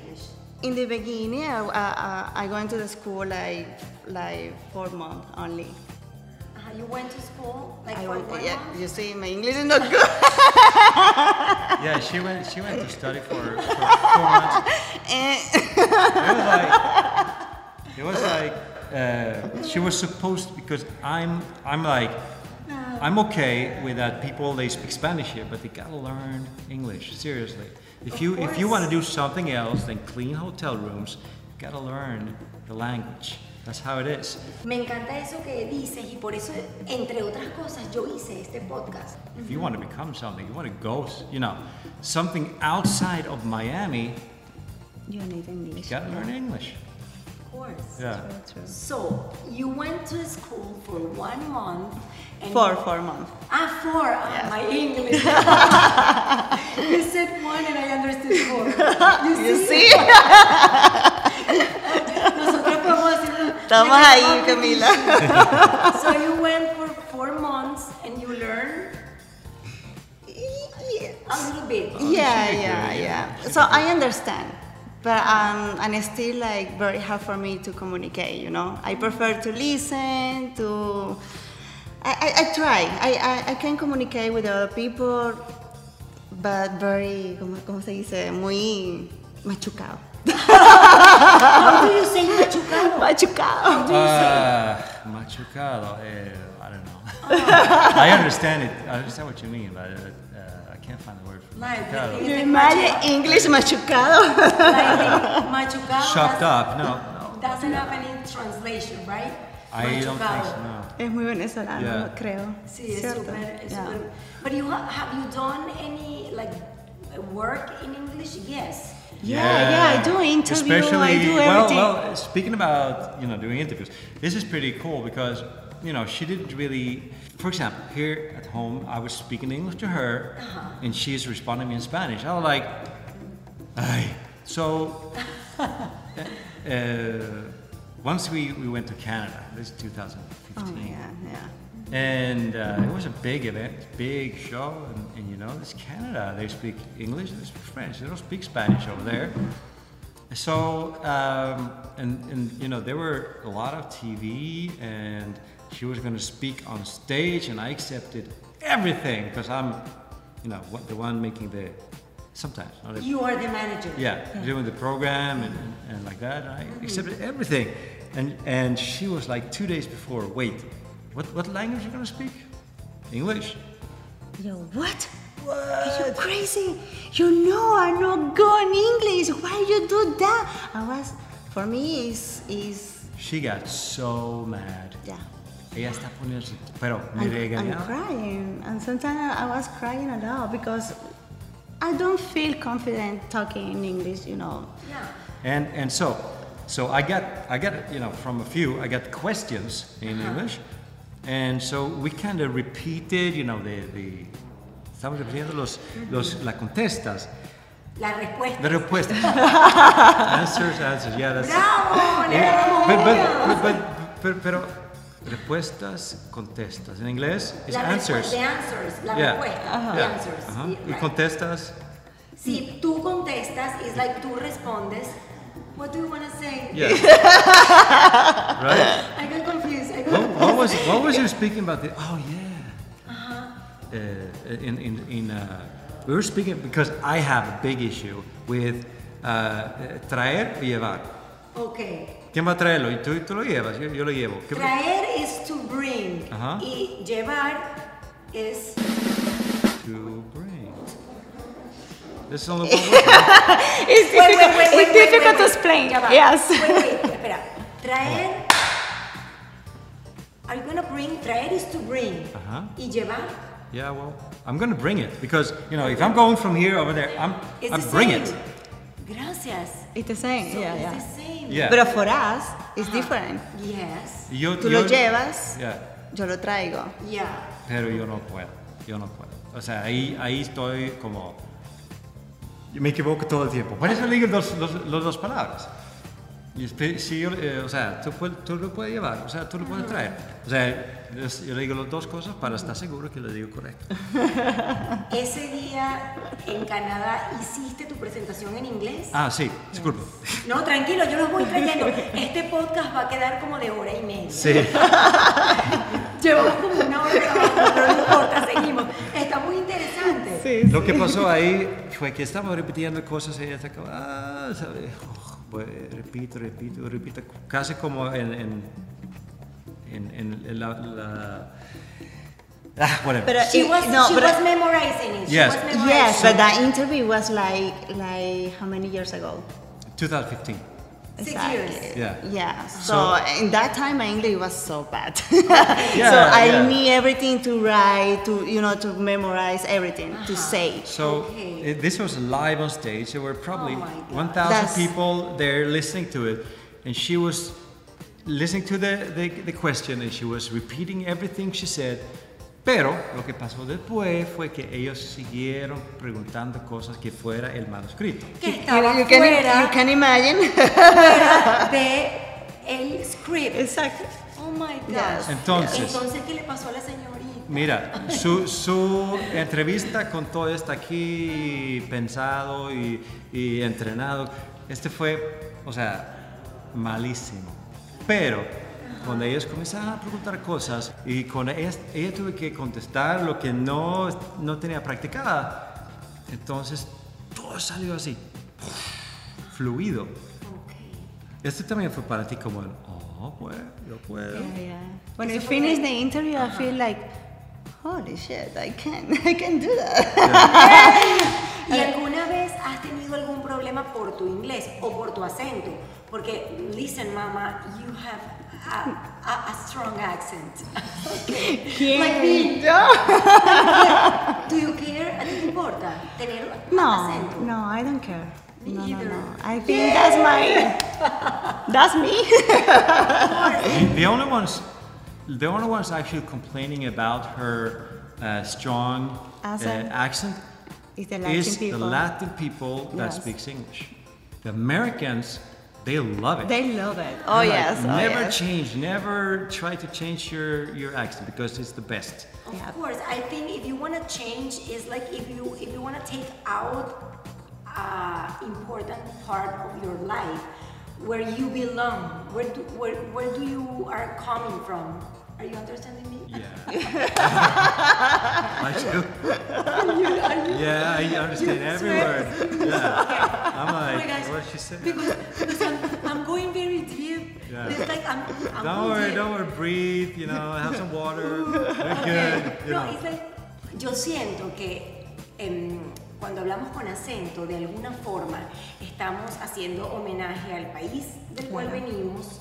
In the beginning, I, I, I went to the school like like four months only. Uh, you went to school like I for went, one yeah, month? you see, my English is not good. Yeah, she went, she went to study for, for four months. Eh, It was like, it was like uh, she was supposed because I'm I'm like I'm okay with that people they speak Spanish here, but they gotta learn English seriously. If you if you want to do something else than clean hotel rooms, you gotta learn the language. That's how it is. Me encanta eso que dices y por eso, entre otras cosas, yo hice este podcast. If you want to become something, you want to go, you know, something outside of Miami, you need English. you gotta learn English. Of course. Yeah. True, true. So, you went to school for one month. And Four, four months. Ah, four. Ah, my English. you said one and I understood four. You You see? see? Nosotros podemos. Estamos ahí, Camila. So you went for four months and you learned a little bit. Yeah, should be yeah, good, yeah. yeah. So I understand, but um, and it's still like very hard for me to communicate. You know, I prefer to listen. To I, I, I try. I, I, I can communicate with other people, but very, ¿cómo, cómo se dice? Muy machucado. How do you say machucado? Machucado. Uh, machucado. eh, I don't know. I understand it. I understand what you mean, but uh, I can't find the word for Like, machucado. the- Imagine English machucado. Like, machucado. Chopped up. No, no. Doesn't have any translation, right? I don't think Machucado. so. No. es muy venezolano, Yeah. creo. Sí, es ¿Cierto? súper, es Yeah. súper. But you ha- have you done any like work in English? Yes. Yeah, yeah, I do interview, I Especially, do well, well, speaking about you know doing interviews, this is pretty cool because you know she didn't really. For example, here at home, I was speaking English to her, Uh-huh. and she's responding me in Spanish. I was like, "Ay." So uh, once we, we went to Canada, this is 2015. Oh, yeah, yeah. And uh, it was a big event, big show, and, and you know, it's Canada. They speak English, they speak French. They don't speak Spanish over there. So, um, and, and you know, there were a lot of TV, and she was going to speak on stage, and I accepted everything because I'm, you know, the one making the, sometimes, not You are the manager. yeah, doing the program and, and, like that. I mm-hmm. accepted everything. And, and she was like two days before, wait, what, what language are you going to speak? English? Yo, what? Are you crazy? You know I'm not good in English. Why you do that? I was, for me, is is She got so mad. Ella está poniéndose, pero I'm, I'm crying, and sometimes I was crying a lot because I don't feel confident talking in English. You know. Yeah. And, and so, so I got, I got, you know, from a few, I got questions in uh-huh. English. And so we kind of repeated, you know, the, the, estamos repitiendo los, los, las contestas. La respuesta. The respuesta. answers, answers, yeah, that's ¡Bravo! Yeah, but, but, but, but, pero, respuestas, contestas. En inglés es La answers. The answers. La Yeah. respuesta. The Yeah. answers. Ajá. Yeah, Y contestas. Si tú contestas, es like tú respondes. What do you want to say? Yeah. right? I got confused. I got What, confused. what was what was you speaking about? The, oh yeah. Uh-huh. Uh, in in in uh, We were speaking because I have a big issue with uh, traer y llevar. Ok. ¿Quién va a traerlo? Y tú, tú lo llevas, yo, yo lo llevo. ¿Qué- Traer es to bring. Ajá. Y llevar es. To bring. This is only one word. It's difficult, wait, wait, it's wait, difficult wait, to explain. Yes. Wait, wait, espera. Traer. Are you gonna bring? Traer is to bring. Ajá. Y llevar Yeah, well, I'm gonna bring it because you know if I'm going from here over there, I'm is I'm the bring same. it. Gracias. It's the same. So yeah, it's yeah. Yeah. Pero for us, it's different. Yes. Yo, Tú yo- lo llevas, Yeah, yo lo traigo. Yeah. pero yo no puedo, yo no puedo. O sea, ahí, ahí estoy como yo me equivoco todo el tiempo. Por eso le digo los dos palabras. Y si yo, eh, o sea, tú, puedes- tú lo puedes llevar, o sea, tú lo puedes traer. O sea, yo le digo las dos cosas para estar seguro que le digo correcto. Ese día en Canadá hiciste tu presentación en inglés. Ah, sí, disculpe. No, tranquilo, yo los voy trayendo. Este podcast va a quedar como de hora y media. Sí. Llevamos como una hora pero no importa, seguimos. Está muy interesante. Lo que pasó ahí fue que estaba repitiendo cosas y ella estaba, ah, ¿sabes? Oh, pues, repito, repito, repito, casi como en, en, en, en- la, la- Ah, whatever. Pero She it- was, no, she but was memorizing it. She Yes. was memorizing yes, it. but that interview was like like how many years ago? 2015. Six Exactly. years. Yeah. Yeah. So, So- in that time, my English was so bad. Yeah, so I yeah. need everything to write, to you know, to memorize everything, to uh-huh. say. So Okay. it, this was live on stage. There were probably Oh 1,000 people there listening to it, and she was listening to the, the, the question and she was repeating everything she said. Pero lo que pasó después fue que ellos siguieron preguntando cosas que fuera el manuscrito. Que You, estaba you can, fuera, you can imagine. fuera de el script. exactly. Oh my God. Yes. Entonces- Entonces, ¿qué le pasó a la señorita? Mira, su, su entrevista con todo esto aquí pensado y, y entrenado, este fue, o sea, malísimo. Pero cuando ellos comenzaron a preguntar cosas y con ella, ella tuve que contestar lo que no, no tenía practicada, entonces todo salió así, fluido. Este también fue para ti como, el, oh, pues, yo puedo. Yeah, yeah. When we finish the interview, I feel like, holy shit, I can, I can do that. ¿Y alguna vez has tenido algún problema por tu inglés o por tu acento? Porque, listen, mama, you have a, a, a strong accent. okay. Like me. Do you care? ¿A ti te importa tener No, acento? no, I don't care. Me No, no, either. no. I think that's my, that's me. The only ones, the only ones actually complaining about her uh, strong uh, Accent. accent It's the Latin is people. the Latin people that Yes. speaks English. The Americans, they love it. They love it. Oh Like, yes, oh never yes. change, never try to change your, your accent because it's the best. Of Yeah. course, I think if you want to change, is like if you if you want to take out a important part of your life where you belong, where do, where, where do you are coming from? Are you understanding me? Yeah. I do. Yeah, I understand every word. Yeah. I'm Oh my like, gosh. what she said? Because, Yeah. It's like I'm, I'm Don't going worry, don't worry, breathe, you know, have some water, we're good, you No, know. it's like, yo siento que em, cuando hablamos con acento, de alguna forma, estamos haciendo homenaje al país del cual venimos,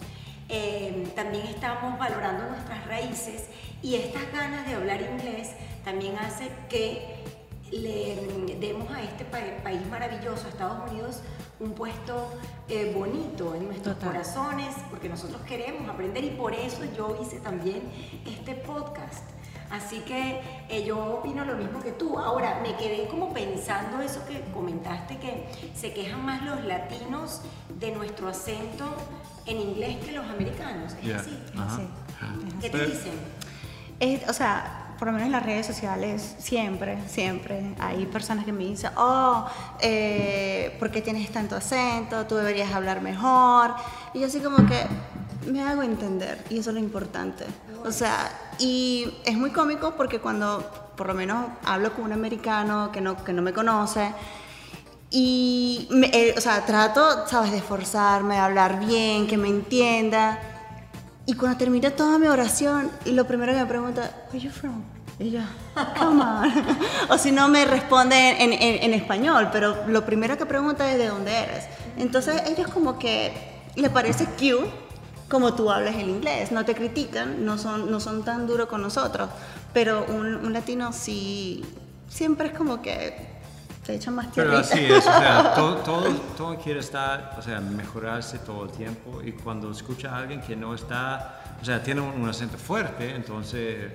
em, también estamos valorando nuestras raíces y estas ganas de hablar inglés también hace que le em, demos a este pa- país maravilloso, a Estados Unidos, un puesto eh, bonito en nuestros Total. corazones, porque nosotros queremos aprender y por eso yo hice también este podcast. Así que eh, yo opino lo mismo que tú. Ahora, me quedé como pensando eso que comentaste, que se quejan más los latinos de nuestro acento en inglés que los americanos. ¿Es Yeah. así? Ajá. Sí. ¿Qué te dicen? Es- o sea, por lo menos en las redes sociales, siempre, siempre hay personas que me dicen, oh, eh, ¿por qué tienes tanto acento? Tú deberías hablar mejor. Y yo así como que me hago entender, y eso es lo importante. O sea, y es muy cómico porque cuando por lo menos hablo con un americano que no, que no me conoce. Y, me- eh, o sea, trato, ¿sabes?, de esforzarme, de hablar bien, que me entienda. Y cuando termina toda mi oración, lo primero que me pregunta, Where you from? Y yo, come on. o si no, me responde en, en- en español, pero lo primero que pregunta es de dónde eres. Entonces, ellos como que le parece cute como tú hablas el inglés. No te critican, no son, no son tan duros con nosotros. Pero un, un latino sí, siempre es como que echan más Pero tierrita. así es, o sea, todo, todo, todo quiere estar, o sea, mejorarse todo el tiempo y cuando escucha a alguien que no está, o sea, tiene un, un acento fuerte, entonces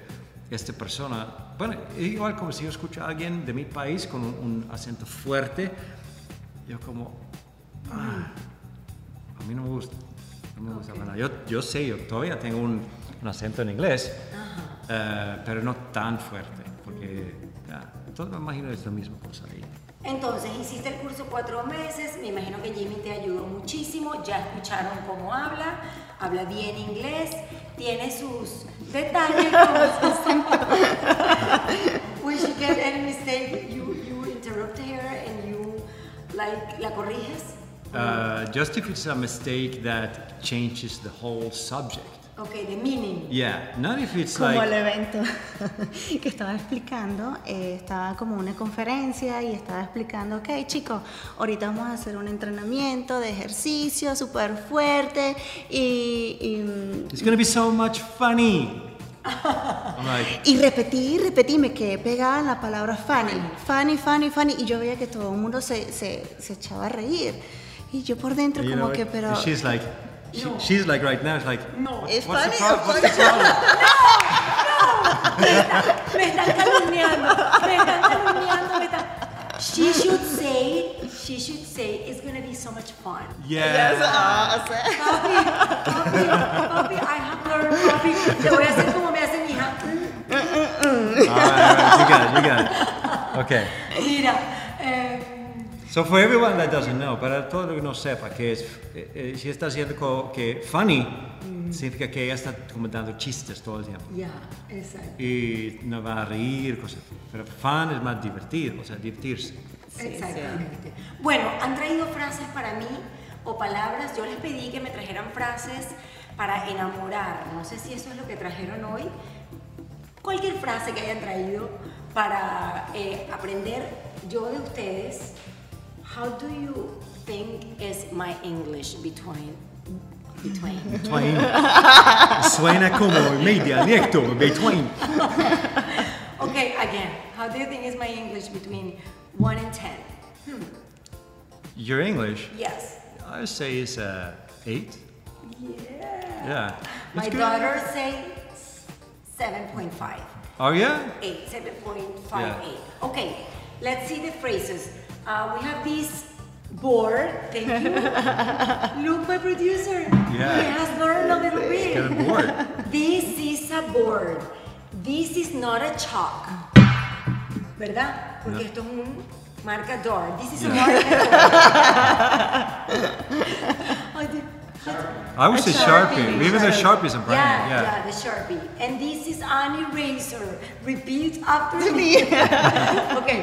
esta persona, bueno, igual como si yo escucho a alguien de mi país con un, un acento fuerte, yo como, ah, a mí no me gusta, no me gusta para nada. Yo, yo sé, yo todavía tengo un, un acento en inglés, eh, pero no tan fuerte, porque todo me imagino es la misma cosa ahí. Entonces, hiciste el curso cuatro meses, me imagino que Jimmy te ayudó muchísimo, ya escucharon cómo habla, habla bien inglés, tiene sus detalles como When she get any mistake, you, you interrupt her and you, like, la corriges. Uh, just if it's a mistake that changes the whole subject. Ok, the meaning. Yeah, not if it's Como el like. evento que estaba explicando, eh, estaba como una conferencia y estaba explicando, ok chicos, ahorita vamos a hacer un entrenamiento de ejercicio súper fuerte y, y, mm, It's gonna be so much funny. I'm like, y repetí, repetí, me quedé pegada en la palabra funny, funny, funny, funny, y yo veía que todo el mundo se, se, se echaba a reír. Y yo por dentro como know, que, pero... she's like, she, she's like right now, it's like, No. ¿Es what's funny pro- o what's the problem? Me están calumniando, me están calumniando, me están... She should say, she should say, it's gonna be so much fun. Yeah. Ah, o sea, Papi, papi, papi, I have learned, papi. Le voy a hacer como me hace mi hija. All right, all right, you got it, you got it. Okay. Mira, eh, So for everyone that doesn't know, para todo el que no sepa que es, eh, eh, si está diciendo co- que funny, significa que ella está comentando chistes todo el tiempo. ya, exacto. Y no va a reír, cosas así. Pero fun es más divertido, o sea, divertirse. Exactamente. Bueno, han traído frases para mí o palabras. Yo les pedí que me trajeran frases para enamorar. No sé si eso es lo que trajeron hoy. Cualquier frase que hayan traído para eh, aprender yo de ustedes. How do you think is my English between between? Twain. Suena como media dialecto, Twain. Okay, again. How do you think is my English between one and ten? Your English, Yes. I would say is uh, eight. Yeah. Yeah. My good. daughter say 7.5. Oh yeah? 8, 7.58. Yeah. Okay, let's see the phrases. Uh, we have this board. Thank you. Look, my producer. Yeah. He has learned a little bit. Get a board. This is a board. This is not a chalk. ¿Verdad? Porque No. esto es un marcador. This is a Yeah. marcador. I did- I would A say Sharpie. Even the Sharpie. Sharpies are Yeah, brand yeah, yeah. the Sharpie. And this is an eraser. Repeat after me. okay,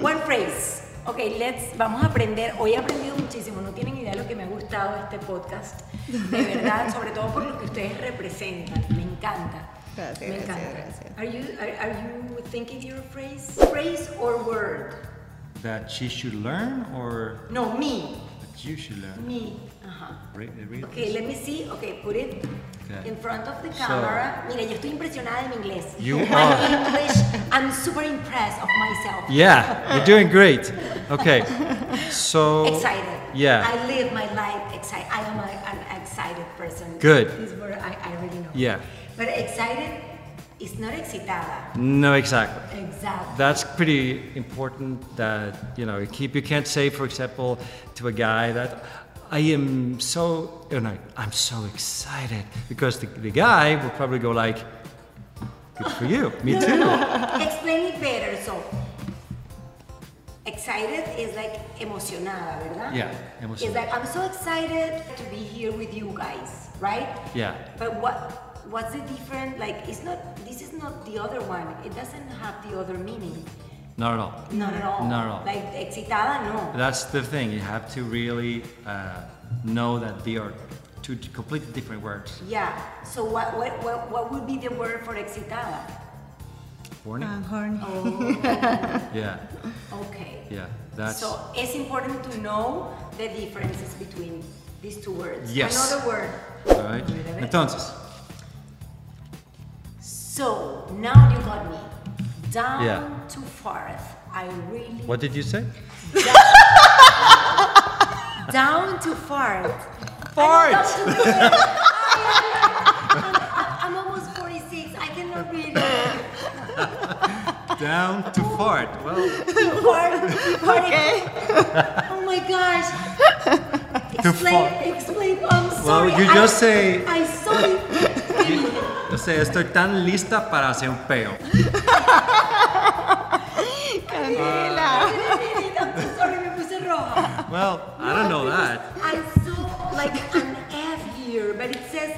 one phrase. Okay, let's, vamos a aprender. Hoy he aprendido muchísimo. No tienen idea de lo que me ha gustado este podcast. De verdad, sobre todo por lo que ustedes representan. Me encanta. Gracias, me gracias, encanta. gracias. Are you, are, are you thinking your phrase? Phrase or word? That she should learn or No, me. that you should learn. Me. Ajá. Read, read Okay, this. let me see. Okay, put it Okay. in front of the So- camera. Mira, yo estoy impresionada de mi inglés. You are. English, I'm super impressed of myself. Yeah, you're doing great. Okay, so Excited. Yeah. I live my life excited. I am a, an excited person. Good. This word I, I already know. Yeah. But excited is not excitada. No, exactly. Exactly. That's pretty important. That you know, you keep. You can't say, for example, to a guy that I am so. Oh, you know, I'm so excited because the, the guy will probably go like, "Good for you, me too." Explain it better. So, excited is like emocionada, ¿verdad? Yeah, It's like I'm so excited to be here with you guys, right? Yeah. But what what's the difference? Like, it's not. This is not the other one. It doesn't have the other meaning. Not at all. Not at all. Not at all. Like excitada, no. That's the thing. You have to really uh, know that they are two completely different words. Yeah. So what what what, what would be the word for excitada? Horny. Ah, horny. Oh, yeah. okay. Yeah. That's. So it's important to know the differences between these two words. Yes. Another word. all right. Entonces. So now you got me. Down Yeah. to Farth. I really What did you say? down to Farth. Fart. I'm, I'm almost 46. I cannot read. Down to fart. Well, Fart. Okay. Oh my gosh. To Explain. fart. Explain. I'm well, sorry. you I- just say. I saw it. Yo sé, estoy tan lista para hacer un peo. Candela. I'm so sorry, me puse roja. Well, I don't know that. I saw like an F here, but it says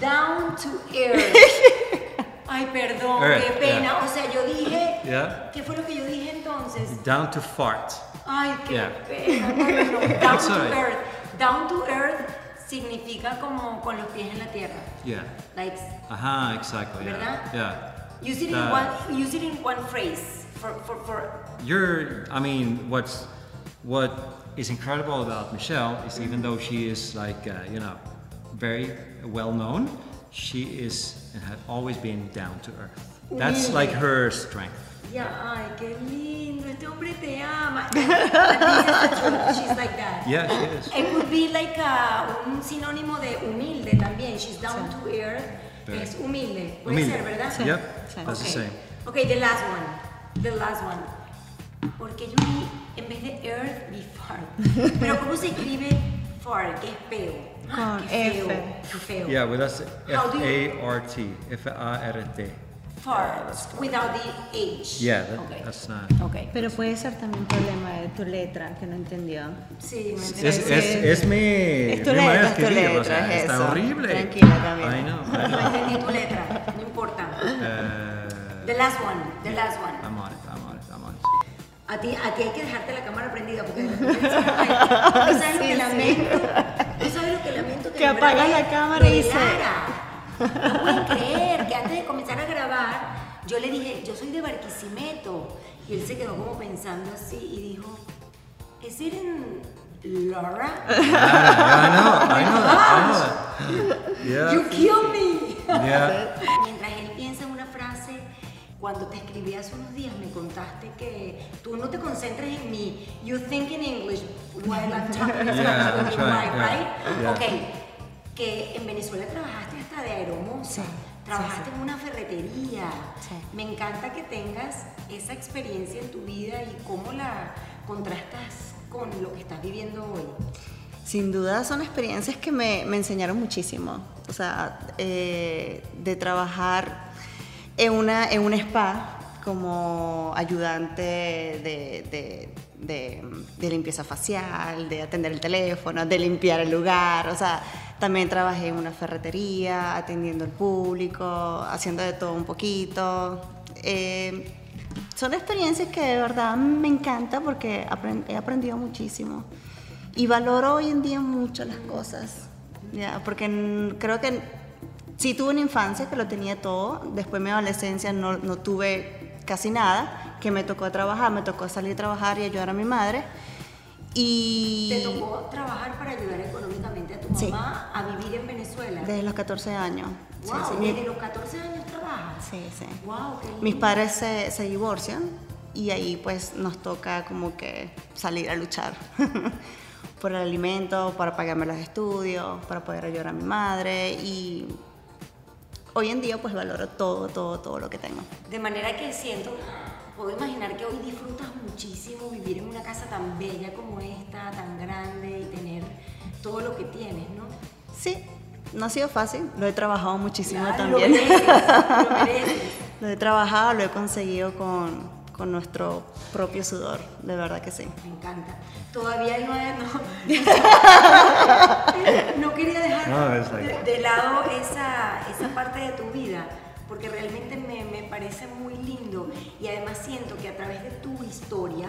down to earth. Ay, perdón, Earth, qué pena. yeah. O sea, yo dije. Yeah. ¿Qué fue lo que yo dije entonces? Down to fart. Ay, qué Yeah. pena. No, no, no. Down That's to earth. Down to earth significa como con los pies en la tierra. Yeah. Like, Ajá, exactly. Yeah. ¿Verdad? Yeah. use it in Uh, one. Use it in one phrase. For for for. You're, I mean, what's, what is incredible about Michelle is even though she is like, uh, you know, very well known, she is and had always been down to earth. That's like her strength. Ya, ay, qué lindo. Este hombre te ama. The. She's like that. Yeah, she is. It would be like a, un sinónimo de humilde también. She's down to earth. Very. Es humilde. Puede Humilde. ser, ¿verdad? Yep, Sí. that's the Okay. same. Okay, the last one. The last one. Porque yo vi, en vez de earth, vi fart. Pero ¿cómo se escribe fart? Que es peo. Ah, Con qué feo, F. Feo. Yeah, do you- F-A-R-T. F-A-R-T. Fart. without the H. Yeah, that, Okay. that's not. Okay. Pero puede ser también problema de tu letra, que no entendió. Sí, me Es, enteré. es, es, mi, Es tu mi letra, es tu escribir, o letra, sea, es está eso. horrible. Tranquila, Camila. I know, I No know. entendí tu letra, no importa. Eh, The last one, the last one. I'm on it, I'm on it, I'm on it. A ti, a ti hay que dejarte la cámara prendida porque de repente dices, "Ay, ¿tú sabes lo que lamento? ¿Tú sabes lo que lamento? Que verdad apagas la es cámara y Lara. No pueden creer que antes de comenzar a grabar, yo le dije, yo soy de Barquisimeto. Y él se quedó como pensando así y dijo, ¿es it in Laura? Yeah, I know, I know that, I know that. Yeah. You kill me. Yeah. Mientras él piensa en una frase, cuando te escribí hace unos días me contaste que tú no te concentres en mí. You think in English while I'm talking Yeah, you, right, yeah, right? yeah. Ok. Que en Venezuela trabajaste hasta de aeromoza. Sí, Trabajaste sí, sí. en una ferretería. Me encanta que tengas esa experiencia en tu vida y cómo la contrastas con lo que estás viviendo hoy. Sin duda son experiencias que me, me enseñaron muchísimo. O sea, eh, de trabajar en, una, en un spa como ayudante de, de- de- de limpieza facial, de atender el teléfono, de limpiar el lugar. O sea, también trabajé en una ferretería, atendiendo al público, haciendo de todo un poquito. Eh, son experiencias que de verdad me encanta porque he aprendido muchísimo. Y valoro hoy en día mucho las cosas, porque creo que sí tuve una infancia que lo tenía todo, después mi adolescencia no, no tuve casi nada, que me tocó trabajar, me tocó salir a trabajar y ayudar a mi madre. Y ¿Te tocó trabajar para ayudar económicamente a tu Sí. mamá a vivir en Venezuela? desde los 14 años. Sí, wow, sí, mi- desde los 14 años trabajas. sí, sí. Wow, qué lindo. Mis padres se, se divorcian y ahí pues nos toca como que salir a luchar por el alimento, para pagarme los estudios, para poder ayudar a mi madre y hoy en día pues valoro todo, todo, todo lo que tengo. De manera que siento, puedo imaginar que hoy disfrutas muchísimo vivir en una casa tan bella como esta, tan grande y tener todo lo que tienes, ¿no? Sí, no ha sido fácil, lo he trabajado muchísimo Claro, también. Lo mereces, lo mereces. lo he trabajado, lo he conseguido con, con nuestro propio sudor, de verdad que sí. Me encanta. Todavía no, no, no quería dejar de, de lado esa, esa parte de tu vida porque realmente me, me, parece muy lindo y además siento que a través de tu historia,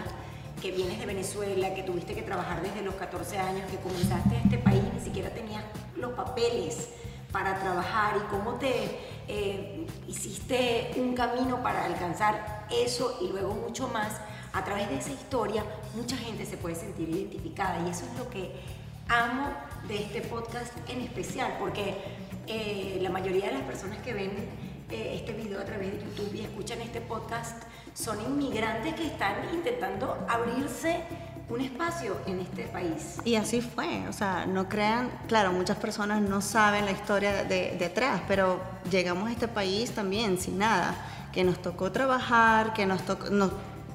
que vienes de Venezuela, que tuviste que trabajar desde los 14 años, que comenzaste en este país, ni siquiera tenías los papeles para trabajar y cómo te eh, hiciste un camino para alcanzar eso y luego mucho más, a través de esa historia mucha gente se puede sentir identificada y eso es lo que amo de este podcast en especial, porque eh, la mayoría de las personas que ven este video a través de YouTube y escuchan este podcast son inmigrantes que están intentando abrirse un espacio en este país. Y así fue, o sea, no crean, claro, muchas personas no saben la historia de, de atrás, pero llegamos a este país también sin nada, que nos tocó trabajar, que nos tocó, nos,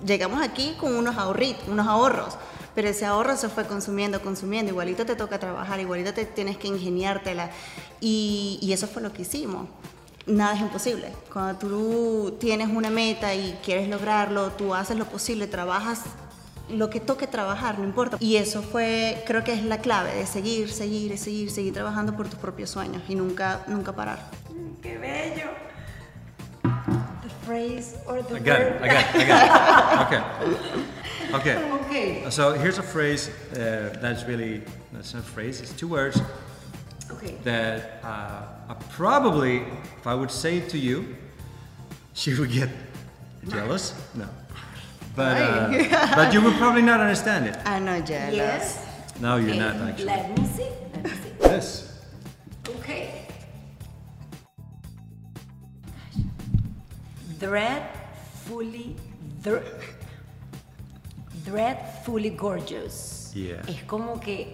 llegamos aquí con unos ahorritos, unos ahorros, pero ese ahorro se fue consumiendo, consumiendo, igualito te toca trabajar, igualito te tienes que ingeniártela, y, y eso fue lo que hicimos nada es imposible. Cuando tú tienes una meta y quieres lograrlo, tú haces lo posible, trabajas lo que toque trabajar, no importa. Y eso fue, creo que es la clave de seguir, seguir, seguir, seguir trabajando por tus propios sueños y nunca, nunca parar. ¡Qué bello! The phrase or the I got verb. it, I got it, I got it. Okay. Okay. Okay. So here's a phrase uh, that's really, that's not a phrase, it's two words Okay. that uh, probably, if I would say it to you, she would get jealous. No. But, uh, but you would probably not understand it. I know, jealous. Yes. No, you're Okay, not actually. Let me see. Let me see. Yes. Okay. Dreadfully, dr dreadfully gorgeous. Yeah. Es como que,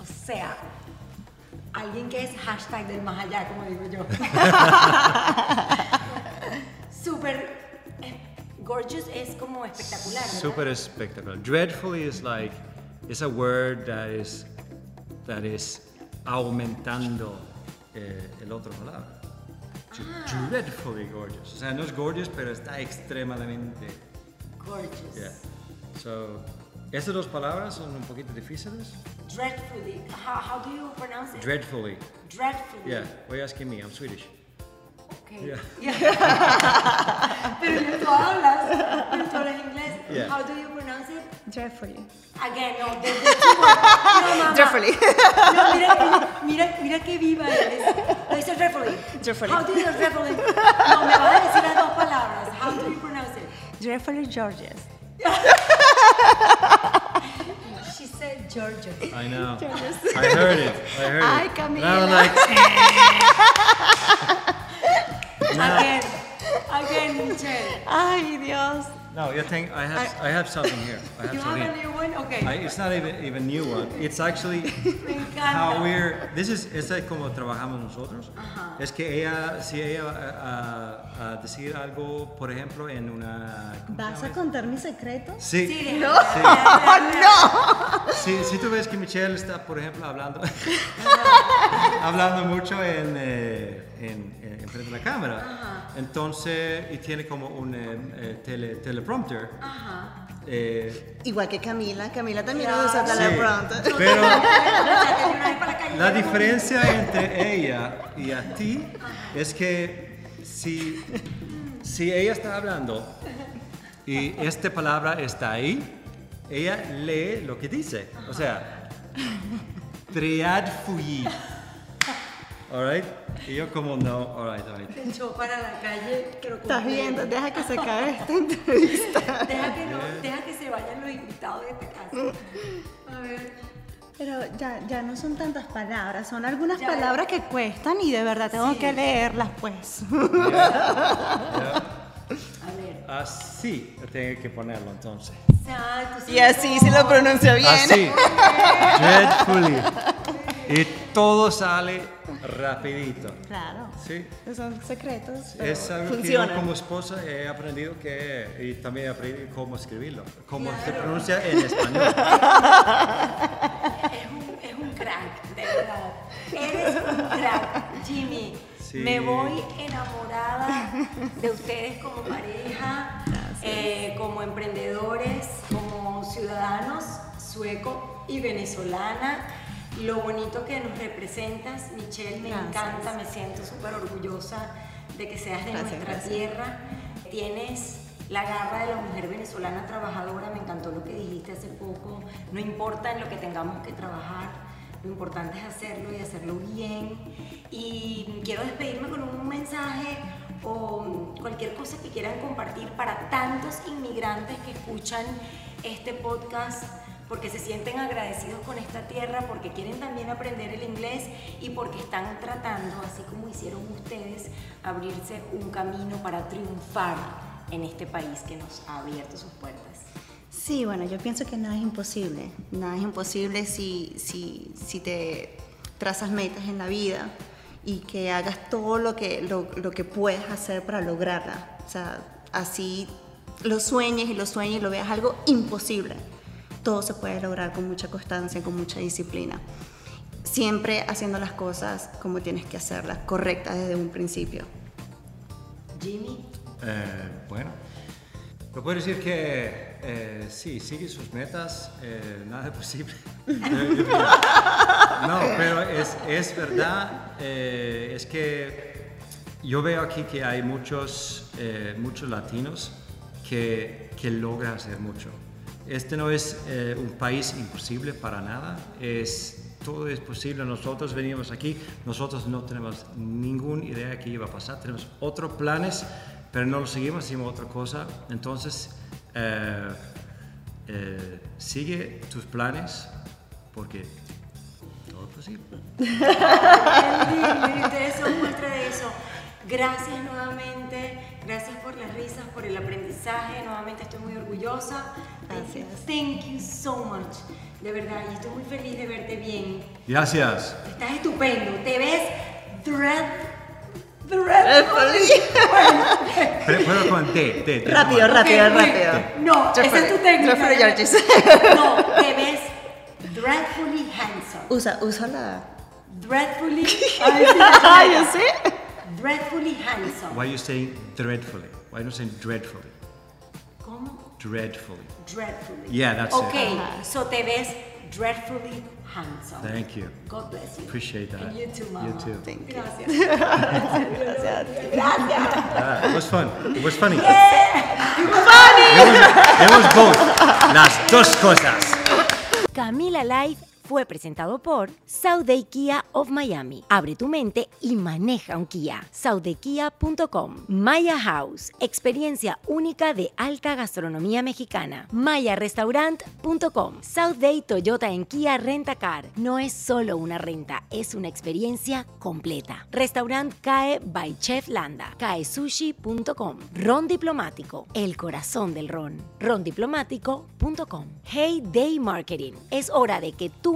o sea, alguien que es hashtag del más allá, como digo yo. Super eh, gorgeous es como espectacular. ¿verdad? Super spectacular. Dreadfully is like, it's a word that is, that is aumentando eh, el otro palabra. Ah. Dreadfully gorgeous. O sea, no es gorgeous, pero está extremadamente. Gorgeous. Yeah. So, estas dos palabras son un poquito difíciles. Dreadfully. How, how do you pronounce it? Dreadfully. Dreadfully. Yeah. Why are you asking me? I'm Swedish. Okay. Yeah. pero tú hablas, pero tú hablas inglés. Yeah. How do you pronounce it? Dreadfully. Again, no, the, the two. No, mamá. Dreadfully. No, mira, mira, mira qué viva eres. Lo dice dreadfully. Dreadfully. How do you dreadfully? No, me vas a decir las dos palabras. How do you pronounce it? Dreadfully Georges. She said Georgia. I know. I heard it. I heard Ay, it. Camila. And I was like, eh. Again. Again, Michelle. Ay, Dios. No, you think I have, I have something here. I have You have something. a new one? Okay. I, it's not even even new one. It's actually how we're. This is es como trabajamos nosotros. Es que ella, si ella va a, a decir algo, por ejemplo, en una. ¿cómo se ¿Vas a contar mi secreto? Sí. Sí, Sí. no. Si, si tú ves que Michelle está, por ejemplo, hablando, hablando mucho en, eh, en, en, en frente de la cámara, entonces, y tiene como un eh, eh, tele, teleprompter, Ajá. eh, Igual que Camila. Camila también usa sí, teleprompter. pero la diferencia entre ella y a ti es que si, si ella está hablando y esta palabra está ahí, ella lee lo que dice. O sea, triadfui. Alright? Y yo como no, alright, alright. Te echó para la calle, pero Estás completo. viendo, deja que se acabe esta entrevista. Deja que, no, deja que se vayan los invitados de esta casa. A ver. Pero ya, ya no son tantas palabras, son algunas Ya. palabras que cuestan y de verdad tengo Sí. que leerlas pues. A ver. Así tengo que ponerlo entonces. Exacto, Y así se lo pronuncia bien. Así. Dreadfully. Y todo sale rapidito. Claro. Sí. Son secretos. pero Es algo que yo como esposa he aprendido que, y también aprendí cómo escribirlo, cómo se pronuncia en español. Es un, es un crack, de verdad. Eres un crack, Jimmy. Sí. Me voy enamorada de ustedes como pareja, eh, como emprendedores, como ciudadanos sueco y venezolana. Lo bonito que nos representas, Michelle, me encanta, me siento súper orgullosa de que seas de nuestra tierra. Tienes la garra de la mujer venezolana trabajadora, me encantó lo que dijiste hace poco, no importa en lo que tengamos que trabajar, lo importante es hacerlo y hacerlo bien. Y quiero despedirme con un mensaje o cualquier cosa que quieran compartir para tantos inmigrantes que escuchan este podcast porque se sienten agradecidos con esta tierra, porque quieren también aprender el inglés y porque están tratando, así como hicieron ustedes, abrirse un camino para triunfar en este país que nos ha abierto sus puertas. Sí, bueno, yo pienso que nada es imposible. Nada es imposible si, si, si te trazas metas en la vida y que hagas todo lo que, lo, lo que puedes hacer para lograrla. O sea, así lo sueñes y lo sueñes y lo veas algo imposible todo se puede lograr con mucha constancia, con mucha disciplina. Siempre haciendo las cosas como tienes que hacerlas, correctas desde un principio. Jimmy. Eh, bueno, lo puedo decir que eh, sí, sigue sus metas, eh, nada es posible. no, pero es, es verdad, es que yo veo aquí que hay muchos, muchos latinos que, que logran hacer mucho este no es eh, un país imposible para nada, es, todo es posible. Nosotros venimos aquí, nosotros no tenemos ninguna idea de qué iba a pasar, tenemos otros planes, pero no lo seguimos, hicimos otra cosa. Entonces, eh, eh, sigue tus planes porque todo es posible. eso, muestra de eso. Gracias nuevamente, gracias por las risas, por el aprendizaje. Nuevamente estoy muy orgullosa. Gracias. Thank you so much. De verdad, y estoy muy feliz de verte bien. Gracias. Estás estupendo. Te ves dread. Dreadfully. Pero, pero con T, T, T. Rápido, rápido, rápido. No, esa es tu técnica. No, te ves dreadfully handsome. Usa, usa la... Dreadfully. Ay, yo sé. Dreadfully handsome. Why are you saying dreadfully? Why are you saying dreadfully? ¿Cómo? Dreadfully. Dreadfully. Yeah, that's okay, it. Okay, so te ves dreadfully handsome. Thank you. God bless you. Appreciate that. And you too, mama. You too. Thank you. Gracias. Gracias. Gracias. Ah, it was fun. It was funny. Yeah, it was funny. It was, it was both. Las dos cosas. Camila Live fue presentado por Sauday Kia of Miami. Abre tu mente y maneja un Kia. SaudayKia.com. Maya House, experiencia única de alta gastronomía mexicana. MayaRestaurant.com. Day Toyota en Kia Renta Car. No es solo una renta, es una experiencia completa. Restaurant CAE by Chef Landa. CAESushi.com. Ron Diplomático, el corazón del ron. Rondiplomático.com. Hey Day Marketing. Es hora de que tú